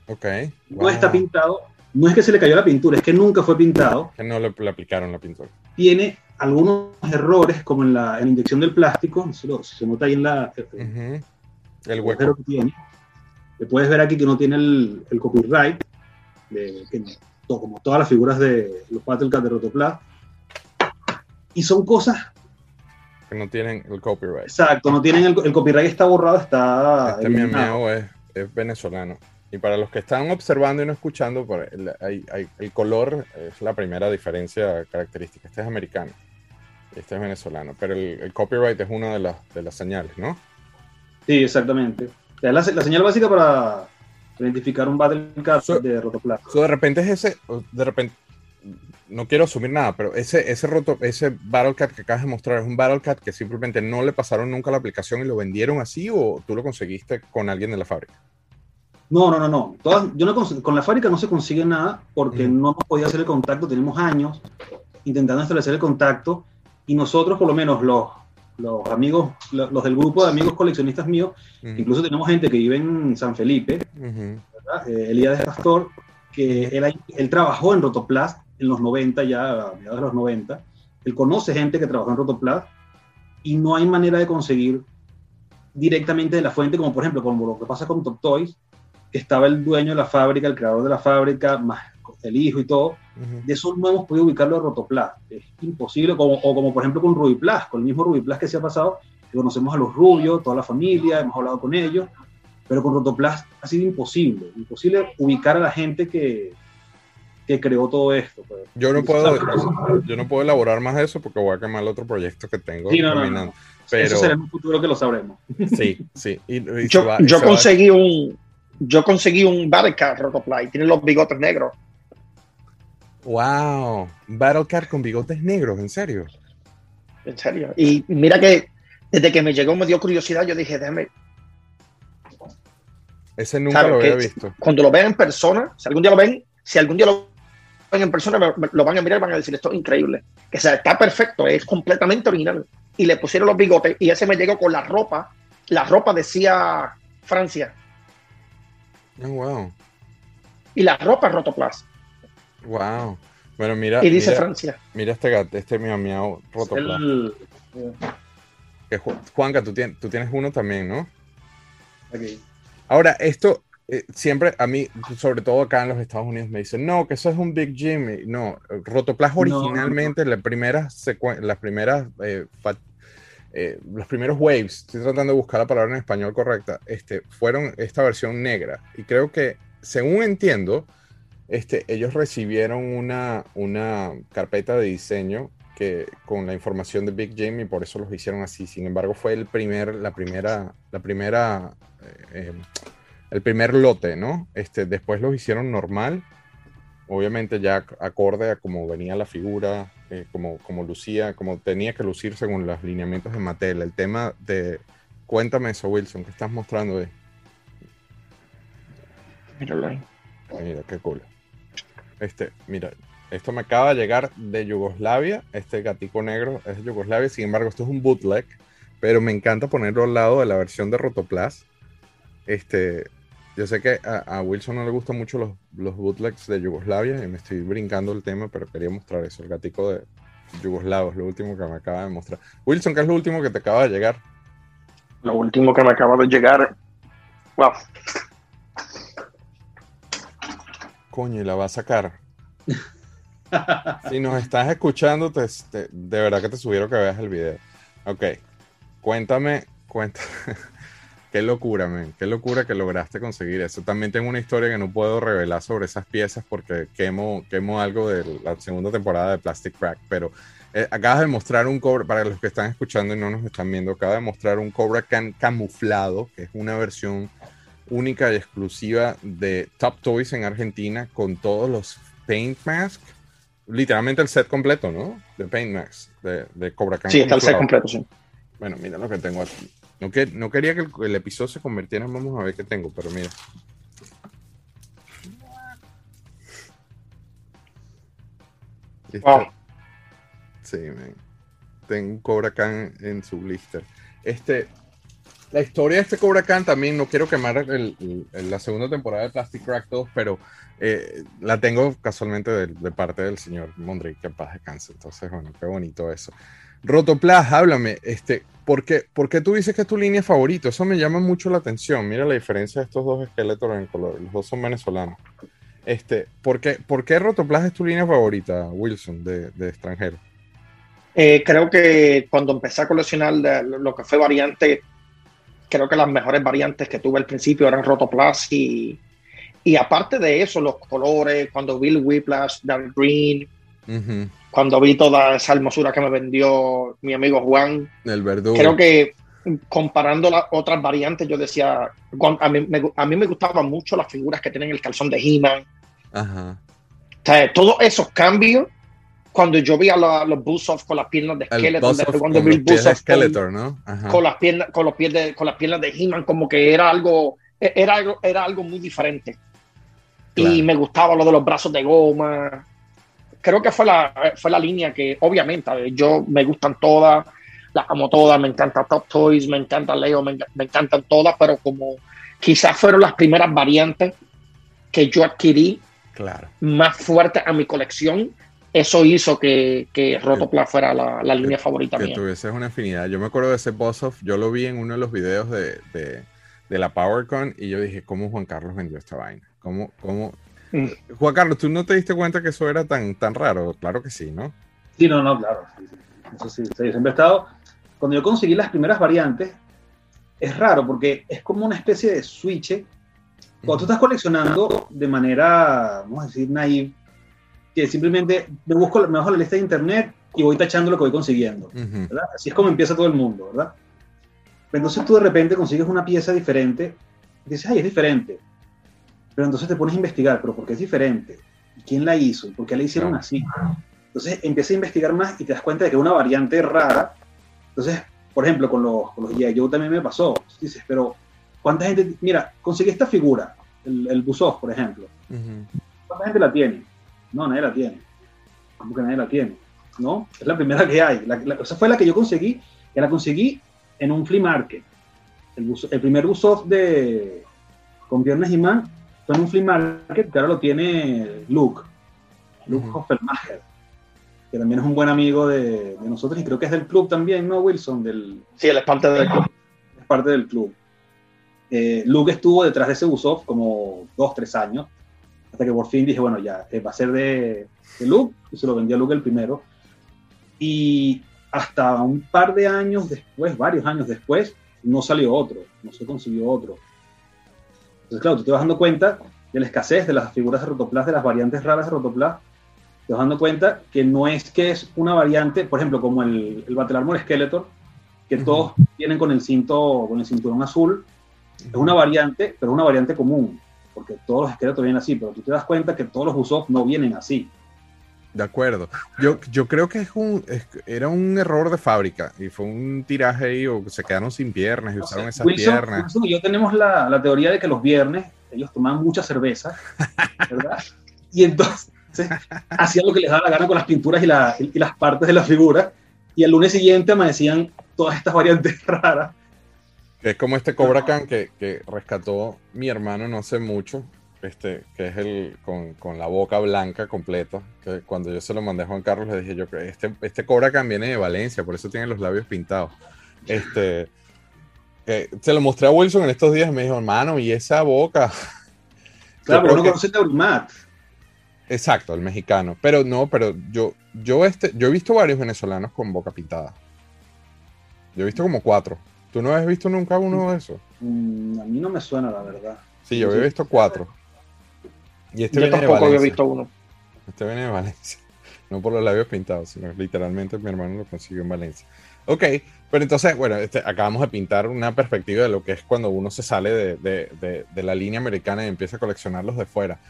Ok. No wow. está pintado. No es que se le cayó la pintura, es que nunca fue pintado. Que no le, le aplicaron la pintura. Tiene algunos errores, como en la, en la inyección del plástico. Se, lo, se nota ahí en la. Uh -huh. El hueco. Que tiene. Le puedes ver aquí que no tiene el, el copyright. De, que, como todas las figuras de los Battlecat de Rotoplas y son cosas que no tienen el copyright. Exacto, no tienen el, el copyright está borrado, está. Este mío es, es, venezolano. Y para los que están observando y no escuchando, el, color es la primera diferencia característica. Este es americano, este es venezolano, pero el, el copyright es una de las, de las señales, ¿no? Sí, exactamente. Es la, la señal básica para identificar un Battle Card so, de Rotoplas. So de repente es ese, de repente, no quiero asumir nada, pero ese, ese, roto, ese Battlecat que acabas de mostrar es un Battlecat que simplemente no le pasaron nunca la aplicación y lo vendieron así o tú lo conseguiste con alguien de la fábrica? No, no, no, no. Todas, yo no con la fábrica no se consigue nada porque mm. no hemos podido hacer el contacto. Tenemos años intentando establecer el contacto y nosotros, por lo menos los, los amigos, los, los del grupo de amigos coleccionistas míos, incluso tenemos gente que vive en San Felipe, mm -hmm. eh, Elías de Pastor, que él, él trabajó en Rotoplas en los 90, ya a mediados de los 90. Él conoce gente que trabajó en Rotoplas y no hay manera de conseguir directamente de la fuente, como por ejemplo, como lo que pasa con Top Toys, estaba el dueño de la fábrica, el creador de la fábrica, más el hijo y todo, de eso no hemos podido ubicarlo a Rotoplas. Es imposible, como, o como por ejemplo con Rubiplas, con el mismo Rubiplas que se ha pasado, que conocemos a los rubios, toda la familia, hemos hablado con ellos, pero con Rotoplas ha sido imposible, imposible ubicar a la gente que, que creó todo esto. Pues. Yo no puedo, yo no puedo elaborar más de eso porque voy a quemar el otro proyecto que tengo. Sí, no, no, Pero... Eso será en un futuro que lo sabremos. Sí, sí. yo, yo conseguí un yo conseguí un Battlecat Rotoply, tiene los bigotes negros. Wow, Battlecat con bigotes negros, ¿en serio? En serio. Y mira que desde que me llegó me dio curiosidad, yo dije, déjame. Ese nunca lo había visto. Cuando lo vean en persona, si algún día lo ven, si algún día lo ven en persona, lo van a mirar y van a decir, esto es increíble. Que sea, está perfecto, es completamente original. Y le pusieron los bigotes y ese me llegó con la ropa. La ropa decía Francia. Oh, wow. Y la ropa es Rotoplas. Wow. Bueno, mira. Y dice Francia. Mira este gato, este miau miau Rotoplas. Juanca, tú tienes, tú tienes uno también, ¿no? Okay. Ahora, esto eh, siempre a mí, sobre todo acá en los Estados Unidos, me dicen, no, que eso es un Big Jimmy. No, Rotoplas originalmente, las primeras, las primeras eh, eh, los primeros waves, estoy tratando de buscar la palabra en español correcta, este, fueron esta versión negra. Y creo que, según entiendo, este, ellos recibieron una, una carpeta de diseño que, con la información de Big Jim y por eso los hicieron así. Sin embargo, fue el primer, la primera, la primera, eh, el primer lote, ¿no? Este, después los hicieron normal, obviamente ya acorde a cómo venía la figura, eh, como, como lucía, como tenía que lucir según los lineamientos de Mattel. El tema de. Cuéntame eso, Wilson, que estás mostrando ahí. Míralo ahí. Mira, qué cool. Este, mira, esto me acaba de llegar de Yugoslavia. Este gatico negro es de Yugoslavia. Sin embargo, esto es un bootleg, pero me encanta ponerlo al lado de la versión de Rotoplas. Este, yo sé que a, Wilson no le gustan mucho los, los, bootlegs de Yugoslavia y me estoy brincando el tema, pero quería mostrar eso, el gatico de Yugoslavo, es lo último que me acaba de mostrar. Wilson, ¿qué es lo último que te acaba de llegar? Lo último que me acaba de llegar. Wow. Coño, y la va a sacar. si nos estás escuchando, te, de verdad que te sugiero que veas el video. Ok, cuéntame, cuéntame. Qué locura, men. Qué locura que lograste conseguir eso. También tengo una historia que no puedo revelar sobre esas piezas porque quemo, quemo algo de la segunda temporada de Plastic Crack. Pero eh, acabas de mostrar un Cobra, para los que están escuchando y no nos están viendo, acaba de mostrar un Cobra Can camuflado, que es una versión única y exclusiva de Top Toys en Argentina con todos los Paint Mask. Literalmente el set completo, ¿no? De Paint Mask, de, de Cobra Can. Sí, está el set completo, sí. Bueno, mira lo que tengo aquí. No, que, no quería que el, episodio se convirtiera en vamos a ver qué tengo, pero mira. Wow. Sí, Tengo un Cobra Khan en su blister. Este, la historia de este Cobra Khan también, no quiero quemar la segunda temporada de Plastic Crack 2, pero eh, la tengo casualmente de, parte del señor Mondrick, que paz descanse. Entonces, bueno, qué bonito eso. Rotoplas, háblame, este, ¿por qué, ¿por qué tú dices que es tu línea favorita? Eso me llama mucho la atención. Mira la diferencia de estos dos esqueletos en color. Los dos son venezolanos. Este, ¿por, qué, ¿Por qué Rotoplas es tu línea favorita, Wilson, de, de extranjero? Eh, creo que cuando empecé a coleccionar lo que fue variante, creo que las mejores variantes que tuve al principio eran Rotoplas y, y aparte de eso, los colores, cuando vi el Whiplash, Dark Green, cuando vi toda esa hermosura que me vendió mi amigo Juan. El verdugo. Creo que comparando las otras variantes, yo decía, a mí, me, a mí me gustaban mucho las figuras que tienen el calzón de He-Man. Ajá. O sea, todos esos cambios, cuando yo vi a los Busoff con las piernas de Skeletor, cuando vi el Skeletor, ¿no? con las piernas, con los pies de, con las piernas de He-Man, como que era algo, era algo, era algo muy diferente. Y me gustaba lo de los brazos de goma creo que fue la, fue la línea que obviamente yo me gustan todas, las amo todas, me encanta Top Toys, me encanta Leo, me, encantan todas, pero como quizás fueron las primeras variantes que yo adquirí claro. más fuertes a mi colección eso hizo que, que Rotoplas fuera la, la línea favorita que mía. tuvieses una afinidad. Yo me acuerdo de ese boss off, yo lo vi en uno de los videos de, de, de la PowerCon y yo dije, ¿cómo Juan Carlos vendió esta vaina? ¿Cómo, cómo? Mm. Juan Carlos, ¿tú no te diste cuenta que eso era tan, tan raro? Claro que sí, ¿no? Sí, no, no, claro. sí, sí. Eso sí, sí, siempre he estado. Cuando yo conseguí las primeras variantes, es raro porque es como una especie de switch. Cuando tú estás coleccionando de manera, vamos a decir, naive, que simplemente me busco, me bajo la lista de internet y voy tachando lo que voy consiguiendo. ¿verdad? Así es como empieza todo el mundo, ¿verdad? Entonces tú de repente consigues una pieza diferente y dices, ay, es diferente. Pero entonces te pones a investigar, pero ¿por qué es diferente? ¿Y ¿Quién la hizo? ¿Por qué la hicieron Claro. así? Entonces empiezas a investigar más y te das cuenta de que es una variante rara. Entonces, por ejemplo, con los, con los G.I. Joe también me pasó. Dices, pero ¿cuánta gente? Mira, conseguí esta figura, el, el Busov, por ejemplo. Ujú. ¿Cuánta gente la tiene? No, nadie la tiene. ¿Cómo que nadie la tiene? ¿No? Es la primera que hay. La, la- esa fue la que yo conseguí, que la conseguí en un flea market. El, bus- el primer Usoft de con piernas y man fue en un flea market que ahora lo tiene Luke, Luke Ujú. Hoffelmacher, que también es un buen amigo de, de nosotros y creo que es del club también, ¿no, Wilson? Del, Sí, él es parte del club. es parte del club. Eh, Luke estuvo detrás de ese Usoft como dos, tres años, hasta que por fin dije, bueno, ya, eh, va a ser de, de Luke, y se lo vendí a Luke el primero. Y hasta un par de años después, varios años después, no salió otro, no se consiguió otro. Entonces, claro, tú te vas dando cuenta de la escasez de las figuras de Rotoplas, de las variantes raras de Rotoplas, te vas dando cuenta que no es que es una variante, por ejemplo, como el, el Battle Armor Skeletor, que Ujú. todos vienen con el cinto, con el cinturón azul, es una variante, pero es una variante común, porque todos los esqueletos vienen así, pero tú te das cuenta que todos los Usopp no vienen así. De acuerdo. Yo, yo creo que es un, es- era un error de fábrica y fue un tiraje ahí o se quedaron sin piernas y usaron esas Wilson, piernas. Wilson y yo tenemos la, la teoría de que los viernes ellos tomaban mucha cerveza, ¿verdad? y entonces hacían lo que les daba la gana con las pinturas y, la- y las partes de la figura, y el lunes siguiente amanecían todas estas variantes raras. Es como este Cobra Khan que, que rescató mi hermano no hace mucho, este, que es el con, con la boca blanca completa. Que cuando yo se lo mandé a Juan Carlos le dije yo que este, este Cobra Khan viene de Valencia, por eso tiene los labios pintados. Este, se lo mostré a Wilson en estos días y me dijo, hermano, ¿y esa boca? Claro, pero no que- conoces a Urimat. Exacto, el mexicano. Pero no, pero yo, yo, este, yo he visto varios venezolanos con boca pintada. Yo he visto como cuatro. ¿Tú no has visto nunca uno de esos? Mm, a mí no me suena, la verdad. Sí, yo había visto cuatro. Y este Yo viene de tampoco había visto uno. Este viene de Valencia. No por los labios pintados, sino literalmente mi hermano lo consiguió en Valencia. Ok, pero entonces, bueno, este, acabamos de pintar una perspectiva de lo que es cuando uno se sale de, de- de- de la línea americana y empieza a coleccionarlos de fuera.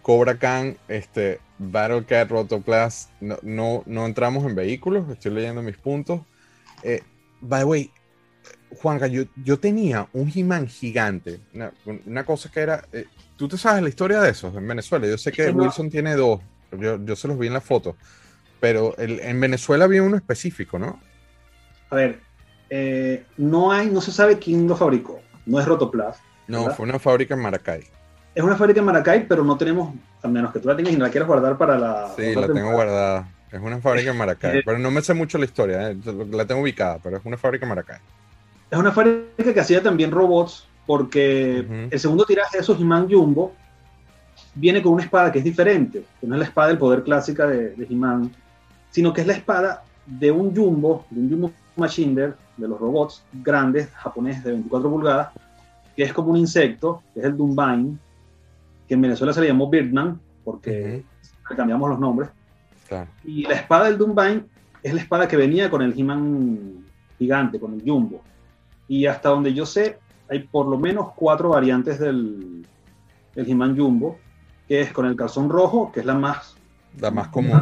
Cobra Khan, este, Battle Cat, Rotoplas, no, no, no entramos en vehículos, estoy leyendo mis puntos. Eh, by the way, Juanca, yo, yo tenía un He-Man gigante, una, una cosa que era, eh, tú te sabes la historia de esos en Venezuela, yo sé que No. Wilson tiene dos, yo, yo se los vi en la foto, pero el- en Venezuela había uno específico, ¿no? A ver, eh, no hay, no se sabe quién lo fabricó. No es Rotoplas. No, ¿Verdad? fue una fábrica en Maracay. Es una fábrica en Maracay, pero no tenemos, a menos que tú la tengas y no la quieras guardar para la. Sí, la tengo guardada. Es una fábrica en Maracay, pero no me sé mucho la historia, eh, la tengo ubicada, pero es una fábrica en Maracay. Es una fábrica que hacía también robots, porque el segundo tiraje de esos He-Man Jumbo viene con una espada que es diferente, que no es la espada del poder clásica de, de He-Man, sino que es la espada de un Jumbo, de un Jumbo Machinder, de los robots grandes japoneses de 24 pulgadas, que es como un insecto, que es el Dumbine, que en Venezuela se le llamó Birdman, porque le cambiamos los nombres. Claro. Y la espada del Dumbine es la espada que venía con el He-Man gigante, con el Jumbo. Y hasta donde yo sé, hay por lo menos cuatro variantes del, del He-Man Jumbo, que es con el calzón rojo, que es la más... La más común.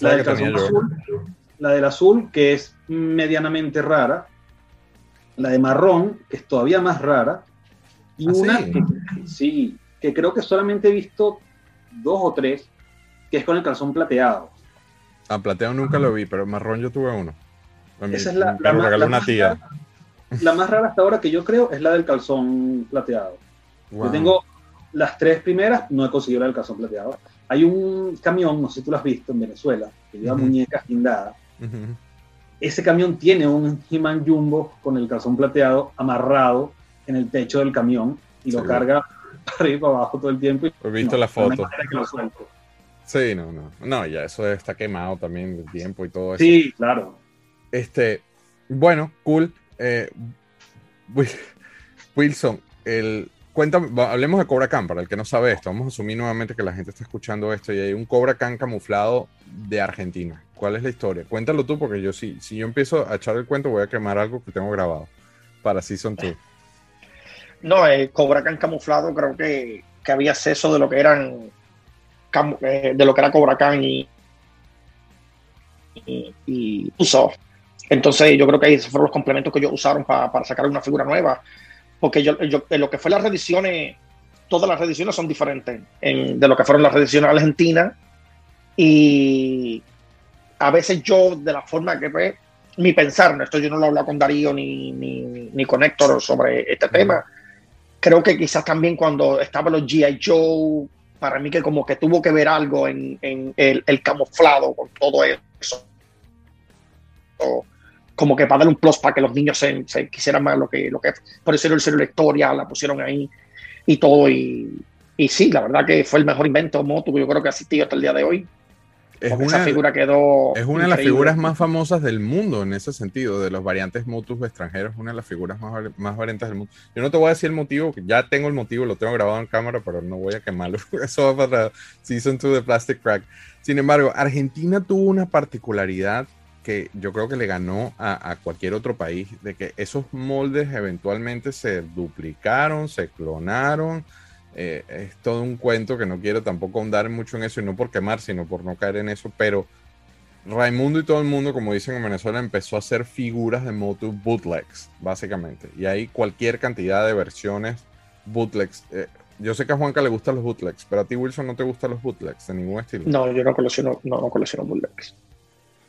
La del la calzón azul, la del azul, que es medianamente rara, la de marrón, que es todavía más rara, y ¿Ah, una sí? que, sí, que creo que solamente he visto dos o tres, que es con el calzón plateado. A plateado nunca lo vi, pero marrón yo tuve uno. Esa es la- más- la una más tía. La más rara hasta ahora que yo creo es la del calzón plateado. Wow. Yo tengo las tres primeras, no he conseguido la del calzón plateado. Hay un camión, no sé si tú lo has visto en Venezuela, que lleva muñecas guindadas. Ese camión tiene un He-Man Jumbo con el calzón plateado amarrado en el techo del camión y lo Sí. carga para arriba y para abajo todo el tiempo. y He visto no, la foto. que lo. Sí, no, no. No, ya eso está quemado también el tiempo y todo eso. Sí, claro. Este, bueno, cool. Eh, Wi- Wilson, el, cuéntame, hablemos de Cobra Khan, para el que no sabe esto. Vamos a asumir nuevamente que la gente está escuchando esto y hay un Cobra Khan camuflado de Argentina. ¿Cuál es la historia? Cuéntalo tú, porque yo sí, si yo empiezo a echar el cuento, voy a quemar algo que tengo grabado para Season 2. No, eh, Cobra Khan camuflado creo que, que había acceso de lo que eran eh, de lo que era Cobra Khan y, y, y. Entonces yo creo que esos fueron los complementos que ellos usaron pa- para sacar una figura nueva. Porque yo, yo- en lo que fue las reediciones, todas las reediciones son diferentes en- de lo que fueron las reediciones argentinas. Y a veces yo, de la forma que ve, mi pensar, esto yo no lo he hablado con Darío ni, ni, ni con Héctor sobre este tema. Creo que quizás también cuando estaban los G.I. Joe, para mí que como que tuvo que ver algo en, en el, el camuflado con todo eso. O como que para dar un plus para que los niños se, se quisieran más lo que, lo que por eso el la historia, la pusieron ahí y todo. Y, y sí, la verdad que fue el mejor invento Motu que yo creo que ha existido hasta el día de hoy. Es una, esa figura quedó. es una de las figuras más famosas del mundo en ese sentido, de los variantes Motus extranjeros, una de las figuras más, más variantes del mundo. Yo no te voy a decir el motivo, ya tengo el motivo, lo tengo grabado en cámara, pero no voy a quemarlo. Eso va para Season 2 de Plastic Crack. Sin embargo, Argentina tuvo una particularidad que yo creo que le ganó a, a cualquier otro país, de que esos moldes eventualmente se duplicaron, se clonaron. Eh, es todo un cuento que no quiero tampoco ahondar mucho en eso y no por quemar, sino por no caer en eso, pero Raimundo y todo el mundo, como dicen en Venezuela, empezó a hacer figuras de Motu bootlegs, básicamente. Y hay cualquier cantidad de versiones bootlegs. Eh, yo sé que a Juanca le gustan los bootlegs, pero a ti, Wilson, no te gustan los bootlegs de ningún estilo. No, yo no colecciono, no, no colecciono bootlegs.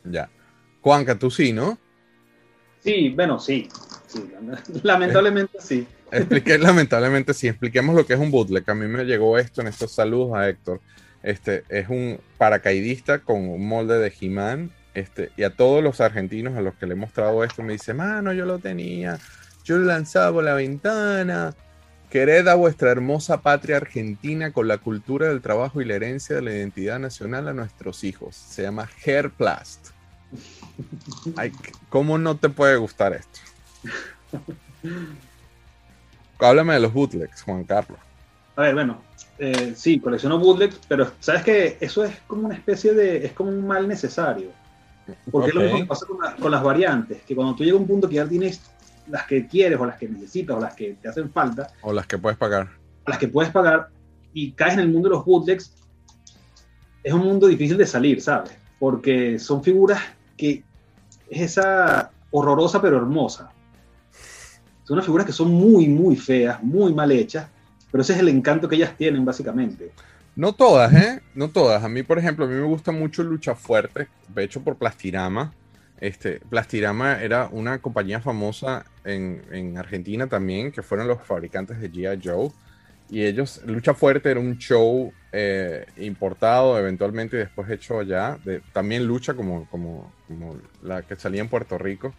Ya. Juanca, tú sí, ¿no? Sí, bueno, sí. sí, lamentablemente sí. Expliqué, lamentablemente, sí, expliquemos lo que es un bootleg. A mí me llegó esto en estos saludos a Héctor. Este es un paracaidista con un molde de He-Man. Este, y a todos los argentinos a los que le he mostrado esto me dice, mano, yo lo tenía, yo lo lanzaba por la ventana. Quered a vuestra hermosa patria argentina con la cultura del trabajo y la herencia de la identidad nacional a nuestros hijos. Se llama Hairplast. Ay, ¿Cómo no te puede gustar esto? Háblame de los bootlegs, Juan Carlos. A ver, bueno, eh, sí, colecciono bootlegs, pero sabes que eso es como una especie de, es como un mal necesario. Porque es lo mismo que pasa con, la- con las variantes, que cuando tú llegas a un punto que ya tienes las que quieres o las que necesitas o las que te hacen falta, O las que puedes pagar. o las que puedes pagar y caes en el mundo de los bootlegs, es un mundo difícil de salir, ¿sabes? Porque son figuras que es esa horrorosa pero hermosa. Son unas figuras que son muy, muy feas, muy mal hechas, pero ese es el encanto que ellas tienen, básicamente. No todas, ¿eh? No todas. A mí, por ejemplo, a mí me gusta mucho Lucha Fuerte, hecho por Plastirama. Este, Plastirama era una compañía famosa en, en Argentina también, que fueron los fabricantes de G.I. Joe. Y ellos, Lucha Fuerte era un show eh, importado eventualmente después hecho allá. También lucha como, como, como la que salía en Puerto Rico.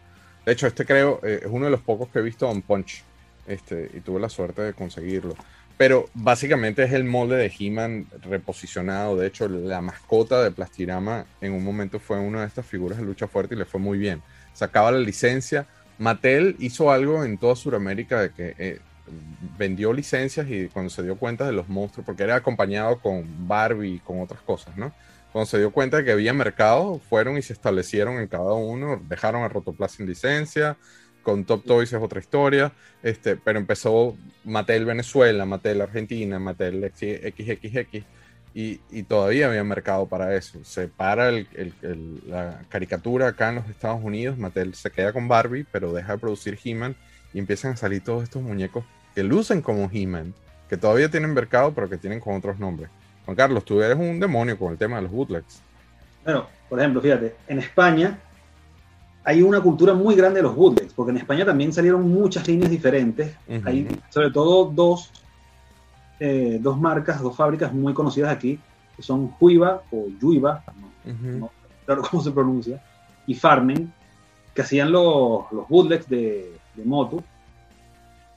De hecho, este creo eh, es uno de los pocos que he visto on Punch. Este, y tuve la suerte de conseguirlo. Pero básicamente es el molde de He-Man reposicionado. De hecho, la mascota de Plastirama en un momento fue una de estas figuras de lucha fuerte y le fue muy bien. Sacaba la licencia. Mattel hizo algo en toda Sudamérica de que eh, vendió licencias y cuando se dio cuenta de los monstruos, porque era acompañado con Barbie y con otras cosas, ¿no? Cuando se dio cuenta de que había mercado, fueron y se establecieron en cada uno, dejaron a Rotoplas sin licencia, con Top Toys es otra historia, este, pero empezó Mattel Venezuela, Mattel Argentina, Mattel XXX, y, y todavía había mercado para eso. Se para el- el- el- la caricatura acá en los Estados Unidos, Mattel se queda con Barbie, pero deja de producir He-Man y empiezan a salir todos estos muñecos que lucen como He-Man, que todavía tienen mercado, pero que tienen con otros nombres. Juan Carlos, tú eres un demonio con el tema de los bootlegs. Bueno, por ejemplo, fíjate, en España hay una cultura muy grande de los bootlegs, porque en España también salieron muchas líneas diferentes. Hay sobre todo dos, eh, dos marcas, dos fábricas muy conocidas aquí, que son Juiva o Yuiva, no, claro cómo se pronuncia, y Farmen, que hacían los, los bootlegs de, de moto,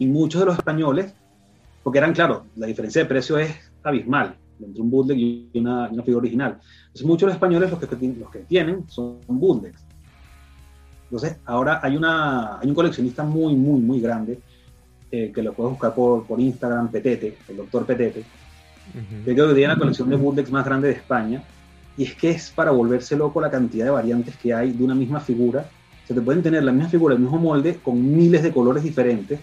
y muchos de los españoles, porque eran, claro, la diferencia de precio es abismal entre un bootleg y una, una figura original. Entonces, muchos de los españoles los que, los que tienen son bootlegs. Entonces, ahora hay, una, hay un coleccionista muy, muy, muy grande eh, que lo puedes buscar por, por Instagram, Petete, el doctor Petete, que creo que tiene la colección de bootlegs más grande de España. Y es que es para volverse loco la cantidad de variantes que hay de una misma figura. Se te pueden tener la misma figura, el mismo molde, con miles de colores diferentes.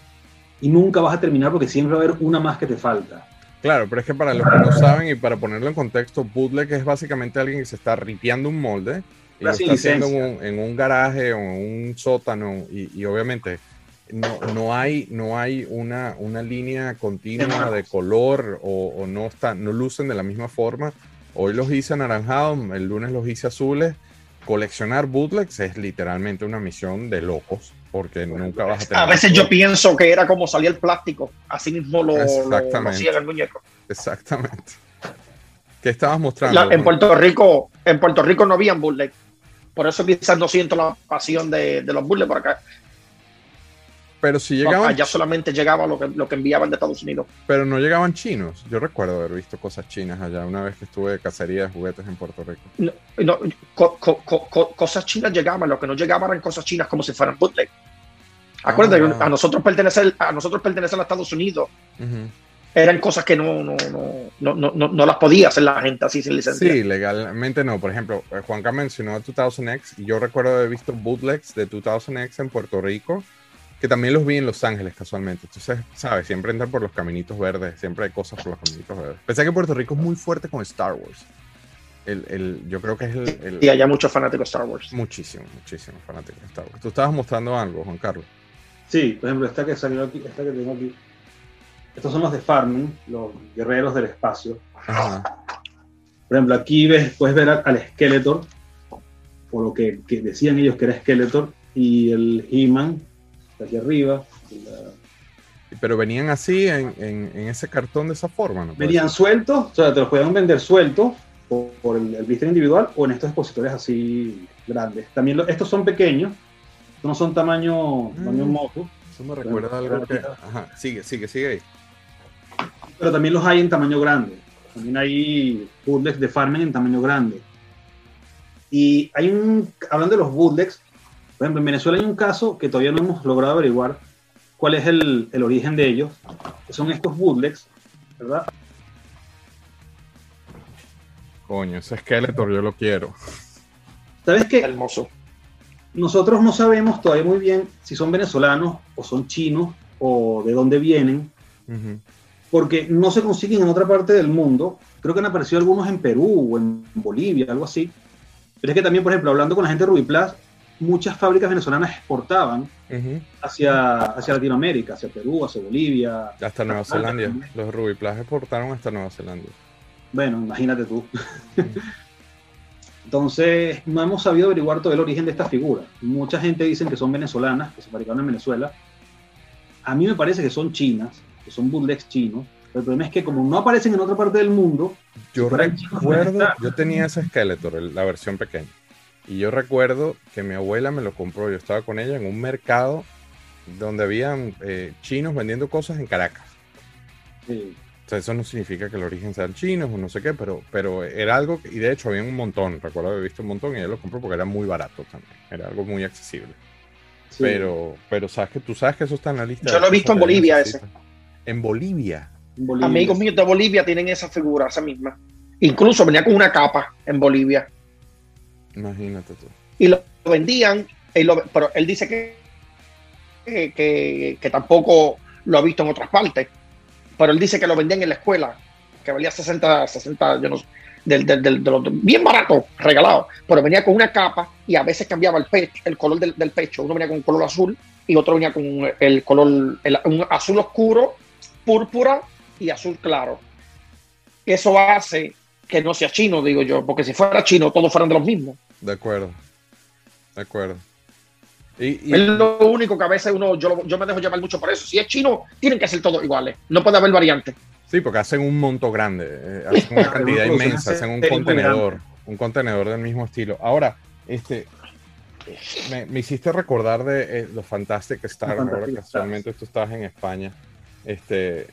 Y nunca vas a terminar porque siempre va a haber una más que te falta. Claro, pero es que para los que no saben y para ponerlo en contexto, bootleg es básicamente alguien que se está ripiando un molde y lo está haciendo en un, garaje o en un sótano y, y obviamente no, no, hay, no hay una, una línea continua de color o, o, no, está, no lucen de la misma forma. Hoy los hice anaranjados, el lunes los hice azules. Coleccionar bootlegs es literalmente una misión de locos porque nunca vas a tener. A veces yo pienso que era como salía el plástico, así mismo lo, lo, hacía el muñeco. Exactamente. ¿Qué estabas mostrando? La, en Puerto Rico, en Puerto Rico no habían bootlegs. Por eso quizás no siento la pasión de, de los bootlegs por acá. Pero si llegaban. No, allá solamente llegaba lo que, lo que enviaban de Estados Unidos. Pero no llegaban chinos. Yo recuerdo haber visto cosas chinas allá una vez que estuve de cacería de juguetes en Puerto Rico. No, no co, co, co, cosas chinas llegaban, lo que no llegaban eran cosas chinas como si fueran bootleg. Acuérdate, ah, a nosotros pertenecer, a nosotros pertenecer a Estados Unidos. Uh -huh. Eran cosas que no, no, no, no, no, no las podía hacer la gente así sin licencia. Sí, legalmente no. Por ejemplo, Juanca mencionó 2000X y yo recuerdo haber visto bootlegs de 2000X en Puerto Rico que también los vi en Los Ángeles casualmente. Entonces, sabes, siempre entran por los caminitos verdes, siempre hay cosas por los caminitos verdes. Pensé que Puerto Rico es muy fuerte con Star Wars. El, el, yo creo que es el, el, Y hay muchos fanáticos de Star Wars. Muchísimo, muchísimo fanáticos de Star Wars. Tú estabas mostrando algo, Juan Carlos. Sí, por ejemplo, esta que salió aquí, esta que tengo aquí. Estos son los de Farming, los guerreros del espacio. Ajá. Por ejemplo, aquí ves, puedes ver al Skeletor, o lo que, que decían ellos que era Skeletor, y el He-Man, aquí arriba. La... Pero venían así en, en, en, ese cartón de esa forma, ¿no? Venían sueltos, o sea, te los podían vender sueltos por, por el, el, blister individual o en estos expositores así grandes. También lo, estos son pequeños, no son tamaño, tamaño mm. moto. Eso me recuerda a algo que... Ajá, sigue, sigue, sigue ahí. Pero también los hay en tamaño grande. También hay bootlegs de farming en tamaño grande. Y hay un, hablando de los bootlegs, por ejemplo, en Venezuela hay un caso que todavía no hemos logrado averiguar cuál es el, el origen de ellos, que son estos bootlegs, ¿verdad? Coño, ese Skeletor yo lo quiero. ¿Sabes qué? Hermoso. Nosotros no sabemos todavía muy bien si son venezolanos o son chinos o de dónde vienen, uh -huh. porque no se consiguen en otra parte del mundo. Creo que han aparecido algunos en Perú o en Bolivia, algo así. Pero es que también, por ejemplo, hablando con la gente de Rubiplas, muchas fábricas venezolanas exportaban uh -huh. hacia, hacia Latinoamérica, hacia Perú, hacia Bolivia. Hasta Nueva Zelanda. También. Los Rubiplas exportaron hasta Nueva Zelanda. Bueno, imagínate tú. Uh -huh. Entonces, no hemos sabido averiguar todo el origen de estas figuras. Mucha gente dice que son venezolanas, que se fabricaron en Venezuela. A mí me parece que son chinas, que son bootlegs chinos. Pero el problema es que como no aparecen en otra parte del mundo... Yo recuerdo, yo tenía ese Skeletor, la versión pequeña. Y yo recuerdo que mi abuela me lo compró. Yo estaba con ella en un mercado donde habían eh, chinos vendiendo cosas en Caracas. Sí. O sea, eso no significa que el origen sean chinos o no sé qué, pero, pero era algo, que, y de hecho había un montón, recuerdo haber visto un montón y ella lo compró porque era muy barato también, era algo muy accesible. Sí. Pero, pero sabes que tú sabes que eso está en la lista. Yo lo he visto en Bolivia ese. ¿En Bolivia? en Bolivia? Amigos míos de Bolivia tienen esa figura, esa misma. Incluso venía con una capa en Bolivia. Imagínate tú. Y lo vendían, pero él dice que, que, tampoco lo ha visto en otras partes pero él dice que lo vendían en la escuela, que valía 60, 60, yo no sé, del, del, del, de los, bien barato, regalado, pero venía con una capa y a veces cambiaba el pecho, el color del, del, pecho, uno venía con un color azul y otro venía con el color, un azul oscuro, púrpura y azul claro. Eso hace que no sea chino, digo yo, porque si fuera chino todos fueran de los mismos. De acuerdo, de acuerdo. Y, y, es lo único que a veces uno, yo, yo me dejo llevar mucho por eso. Si es chino, tienen que ser todos iguales. No puede haber variantes. Sí, porque hacen un monto grande, eh, hacen una cantidad inmensa, hacen un contenedor, un contenedor del mismo estilo. Ahora, este, me, me hiciste recordar de eh, los Fantastic Stars, ahora que actualmente tú estás en España. Este,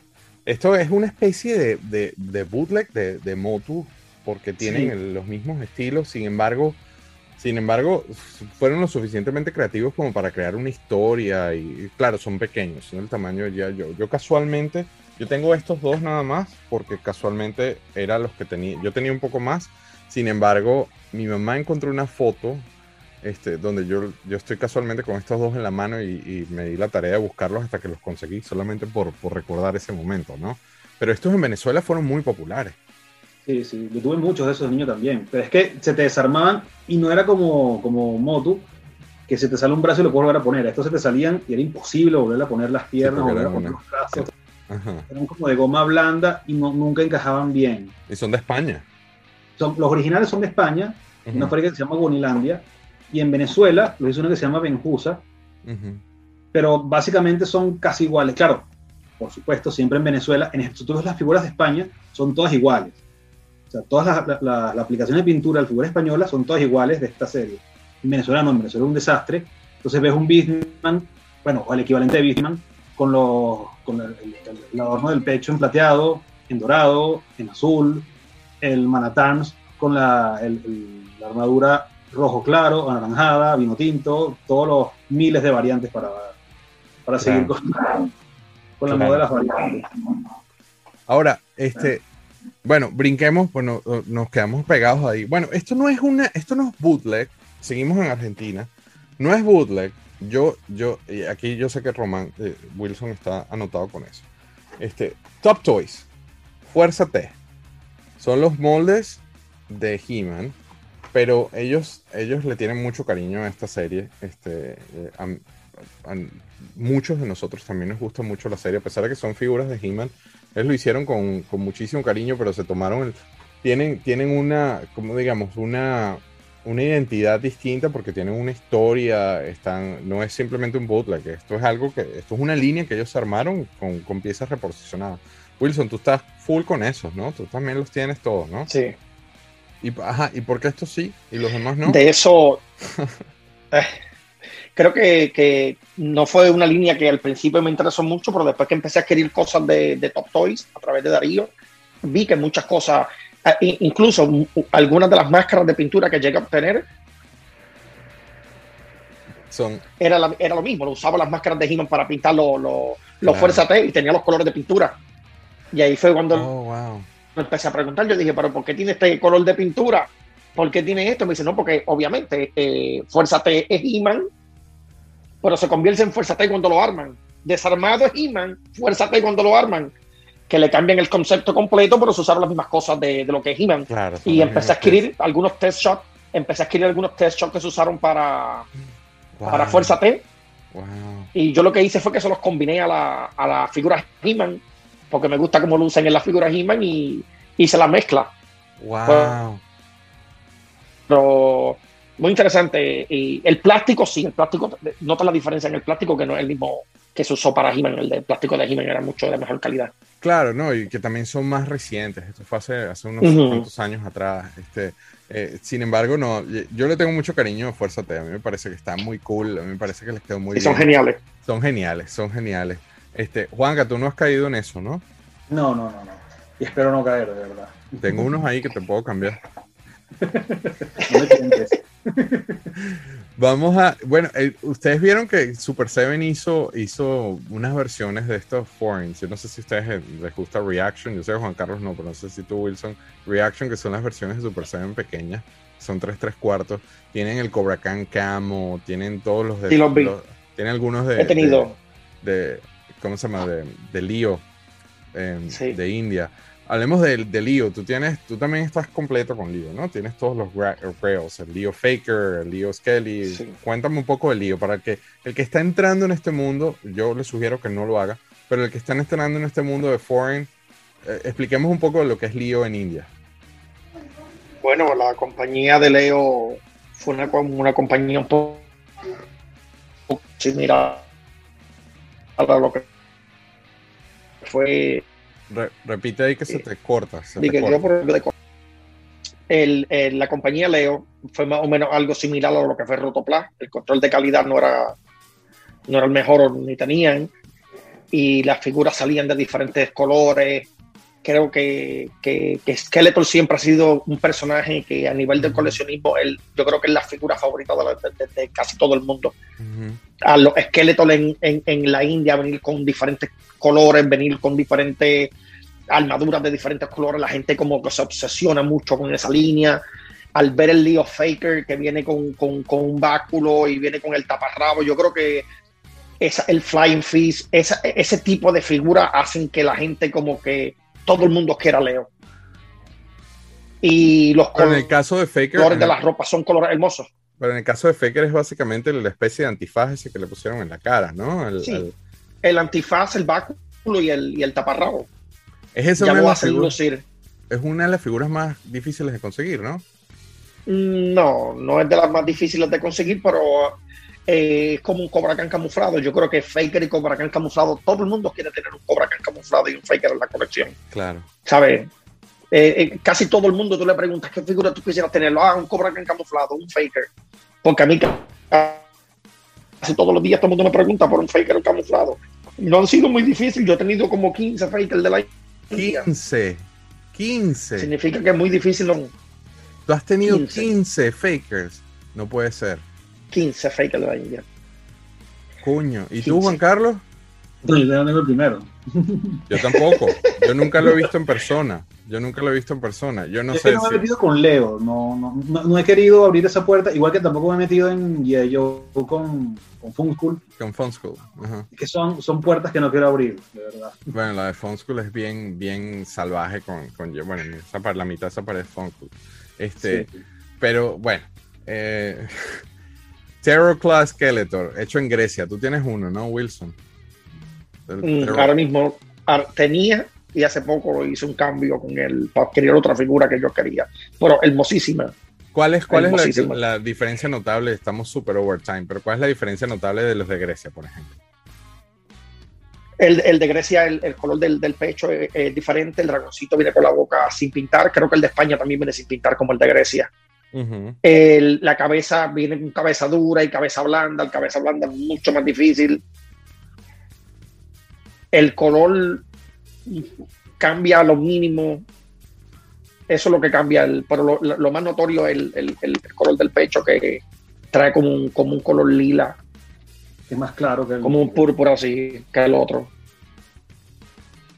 esto es una especie de, de, de bootleg de, de, Motu, porque tienen el, los mismos estilos, sin embargo, sin embargo, fueron lo suficientemente creativos como para crear una historia y, claro, son pequeños, el tamaño ya yo. Yo casualmente, yo tengo estos dos nada más, porque casualmente eran los que tenía, yo tenía un poco más, sin embargo, mi mamá encontró una foto este, donde yo, yo estoy casualmente con estos dos en la mano y, y, me di la tarea de buscarlos hasta que los conseguí, solamente por, por, recordar ese momento, ¿no? Pero estos en Venezuela fueron muy populares. Sí, sí, yo tuve muchos de esos niños también, pero es que se te desarmaban y no era como, como Motu, que se te sale un brazo y lo puedes volver a poner. Estos se te salían y era imposible volver a poner las piernas, sí, volver a poner los brazos. Ajá. Eran como de goma blanda y no, nunca encajaban bien. Y son de España. Son, los originales son de España, uh -huh. una fábrica que se llama Bonilandia, y en Venezuela lo hizo una que se llama Benjusa, uh -huh. pero básicamente son casi iguales. Claro, por supuesto, siempre en Venezuela, en todas las figuras de España son todas iguales. O sea, todas las la, la, la aplicaciones de pintura de la figura española son todas iguales de esta serie. En Venezuela no, en Venezuela es un desastre. Entonces ves un Beastman, bueno, o el equivalente de Beastman, con, los, con el, el, el, adorno del pecho en plateado, en dorado, en azul, el Manatans con la, la armadura rojo claro, anaranjada, vino tinto, todos los miles de variantes para, para seguir claro. con, con la claro. moda de las variantes. Ahora, este, bueno, brinquemos, bueno, nos quedamos pegados ahí. Bueno, esto no es una, esto no es bootleg, seguimos en Argentina, no es bootleg. Yo, yo, aquí yo sé que Román eh, Wilson está anotado con eso. Este, Top Toys, Fuerza T, son los moldes de He-Man pero ellos, ellos le tienen mucho cariño a esta serie. Este, eh, muchos de nosotros también nos gusta mucho la serie, a pesar de que son figuras de He-Man. Ellos lo hicieron con, con, muchísimo cariño, pero se tomaron el, tienen, tienen una, como digamos, una, una identidad distinta porque tienen una historia, están, no es simplemente un bootleg, esto es algo que, esto es una línea que ellos armaron con, con piezas reposicionadas. Wilson, tú estás full con esos, ¿no? Tú también los tienes todos, ¿no? Sí. Y, ajá, ¿y por qué estos sí y los demás no? De eso, creo que, que, no fue una línea que al principio me interesó mucho, pero después que empecé a adquirir cosas de, de Top Toys a través de Darío, vi que muchas cosas, eh, incluso algunas de las máscaras de pintura que llegué a obtener, son... era, la, era lo mismo, usaba las máscaras de He-Man para pintar los lo, lo claro. Fuerza T y tenía los colores de pintura. Y ahí fue cuando... Oh, wow empecé a preguntar, yo dije, pero ¿por qué tiene este color de pintura? ¿Por qué tiene esto? Me dice, no, porque obviamente eh, Fuerza T es He-Man, pero se convierte en Fuerza T cuando lo arman. Desarmado es He-Man, Fuerza T cuando lo arman. Que le cambian el concepto completo, pero se usaron las mismas cosas de, de lo que es He-Man. Claro, y empecé a adquirir test. algunos test shots, empecé a adquirir algunos test shots que se usaron para, wow. para Fuerza T. Wow. Y yo lo que hice fue que se los combiné a la, a la figura He-Man porque me gusta cómo lucen en la figura He-Man y, se la mezcla. Wow. Pero muy interesante. Y el plástico, sí, el plástico, nota la diferencia en el plástico que no es el mismo que se usó para He-Man. El de plástico de He-Man era mucho de mejor calidad. Claro, no, y que también son más recientes. Esto fue hace, hace unos uh -huh. cuantos años atrás. Este, eh, sin embargo, no, yo le tengo mucho cariño a Fuerza T. A mí me parece que está muy cool. A mí me parece que les quedó muy y bien. son geniales. Son geniales, son geniales. Este, Juanca, tú no has caído en eso, ¿no? No, no, no, no. Y espero no caer, de verdad. Tengo unos ahí que te puedo cambiar. no me Vamos a. Bueno, eh, ustedes vieron que Super 7 hizo, hizo unas versiones de estos foreigns. Yo no sé si a ustedes les gusta Reaction. Yo sé que Juan Carlos no, pero no sé si tú, Wilson. Reaction, que son las versiones de Super 7 pequeñas. Son 3 3 cuartos. Tienen el Cobra Khan Camo. Tienen todos los de. Sí, los tienen algunos de. He tenido. De, de, ¿Cómo se llama? De, de Lío. Eh, sí. De India. Hablemos de, de Leo. Tú tienes, tú también estás completo con Leo, ¿no? Tienes todos los rails, el Leo Faker, el Leo Skelly. Sí. Cuéntame un poco de Leo para que el que está entrando en este mundo, yo le sugiero que no lo haga, pero el que está entrando en este mundo de foreign, eh, expliquemos un poco de lo que es Leo en India. Bueno, la compañía de Leo fue una, una compañía un poco similar a lo que fue Re- repite ahí que se te corta. se te corta. yo por el- la compañía Leo fue más o menos algo similar a lo que fue Rotoplas. El control de calidad no era, no era el mejor ni tenían. Y las figuras salían de diferentes colores. Creo que, que, que Skeletor siempre ha sido un personaje que a nivel del coleccionismo, él, yo creo que es la figura favorita de, la- de- de- de casi todo el mundo. A los esqueletos en, en, en la India venir con diferentes colores, venir con diferentes armaduras de diferentes colores, la gente como que se obsesiona mucho con esa línea. Al ver el Leo Faker que viene con, con, con un báculo y viene con el taparrabo, yo creo que esa, el Flying Fist, esa, ese tipo de figuras hacen que la gente como que todo el mundo quiera a Leo. Y los Pero en el caso de Faker, colores de las ropas son colores hermosos. pero en el caso de Faker es básicamente la especie de antifaz ese que le pusieron en la cara, ¿no? El- Sí. el- El antifaz, el báculo y el, y el taparrabo. es, ya de lo hacen lucir. es una de las figuras más difíciles de conseguir, ¿no? Mm, No, no es de las más difíciles de conseguir, pero eh, es como un Cobra Khan camuflado. Yo creo que Faker y Cobra Khan camuflado, todo el mundo quiere tener un Cobra Khan camuflado y un Faker en la colección, Claro. ¿sabes? Eh, eh, casi todo el mundo tú le preguntas qué figura tú quisieras tenerlo. Ah, un Cobra Khan camuflado, un Faker. Porque a mí ca- casi todos los días todo el mundo me pregunta por un Faker camuflado. No han sido muy difícil. Yo he tenido como 15 Faker de la India. 15. 15. Significa que es muy difícil. ¿no? Tú has tenido 15. 15 Fakers. No puede ser. 15 Faker de la India. Coño. ¿Y tú, 15. Juan Carlos? No, yo tengo el primero. Yo tampoco. Yo nunca lo he visto en persona. Yo nunca lo he visto en persona. Yo no es sé que no me he si. metido con Leo, no, no, no, no he querido abrir esa puerta, igual que tampoco me he metido en G.I. Joe con, con Fun School, Con Fun School. Ajá. que son, son puertas que no quiero abrir, de verdad. Bueno, la de Fun School es bien, bien salvaje con, con bueno, esa la mitad esa pared es Fun School. Este, Sí. pero bueno. Eh, Terror Class Skeletor, hecho en Grecia. Tú tienes uno, ¿no, Wilson? Mm, ahora mismo ah, tenía y hace poco hice un cambio con él para adquirir otra figura que yo quería. Pero hermosísima. ¿Cuál es, cuál es la, la diferencia notable? Estamos super overtime, pero ¿cuál es la diferencia notable de los de Grecia, por ejemplo? El, el de Grecia, el, el color del, del pecho es, es diferente. El dragoncito viene con la boca sin pintar. Creo que el de España también viene sin pintar como el de Grecia. El- la cabeza viene con cabeza dura y cabeza blanda. El cabeza blanda es mucho más difícil. El color cambia a lo mínimo. Eso es lo que cambia. El, pero lo, lo- lo más notorio es el, el- el color del pecho que trae como un, como un color lila, Es más claro que el, como un púrpura así que el otro.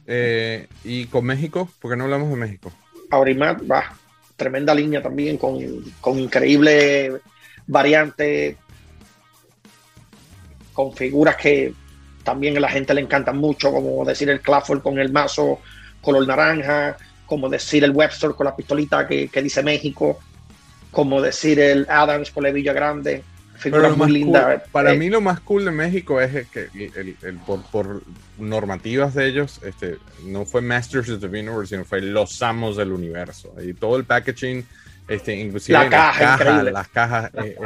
Eh, ¿Y con México? ¿Por qué no hablamos de México? Aurimat, va, tremenda línea también, con, con increíble variante, con figuras que también a la gente le encantan mucho, como decir el Clafford con el mazo color naranja, como decir el Webster con la pistolita que, que dice México, como decir el Adams con la Villa Grande, Pero muy cool- para Eh, mí lo más cool de México es que el- el- el- por, por normativas de ellos, este, no fue Masters of the Universe, sino fue los amos del universo. Y todo el packaging, este, inclusive La las caja, cajas, las cajas, La eh, eh,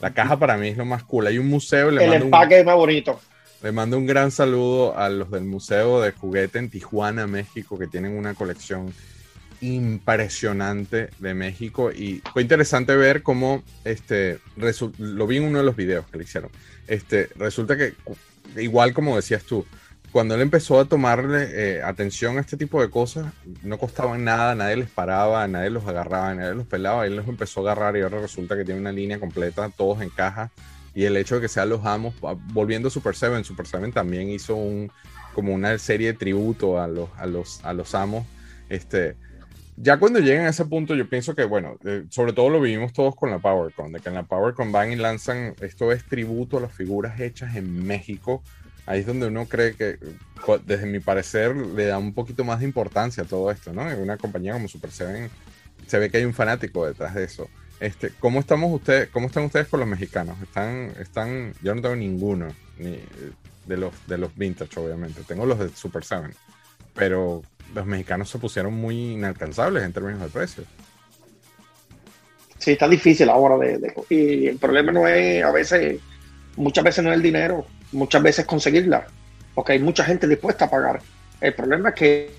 la caja para mí es lo más cool. Hay un museo, le el empaque es más bonito. le mando un gran saludo a los del Museo de Juguete en Tijuana, México, que tienen una colección impresionante de México y fue interesante ver cómo este lo vi en uno de los videos que le hicieron. Este resulta que igual como decías tú, cuando él empezó a tomarle eh, atención a este tipo de cosas, no costaban nada, nadie les paraba, nadie los agarraba, nadie los pelaba, él los empezó a agarrar y ahora resulta que tiene una línea completa, todos en caja y el hecho de que sean los amos, volviendo a Super Seven, Super Seven también hizo un como una serie de tributo a los, a los, a los amos, este, ya cuando llegan a ese punto, yo pienso que, bueno, eh, sobre todo lo vivimos todos con la PowerCon, de que en la PowerCon van y lanzan, esto es tributo a las figuras hechas en México. Ahí es donde uno cree que, desde mi parecer, le da un poquito más de importancia a todo esto, ¿no? En una compañía como Super Seven se ve que hay un fanático detrás de eso. Este, ¿cómo estamos ustedes, cómo están ustedes con los mexicanos? Están, están, yo no tengo ninguno, ni de los, de los vintage, obviamente. Tengo los de Super Seven, pero los mexicanos se pusieron muy inalcanzables en términos de precio. Sí, está difícil ahora de, de- y el problema no es a veces, muchas veces no es el dinero, muchas veces conseguirla, porque hay mucha gente dispuesta a pagar. El problema es que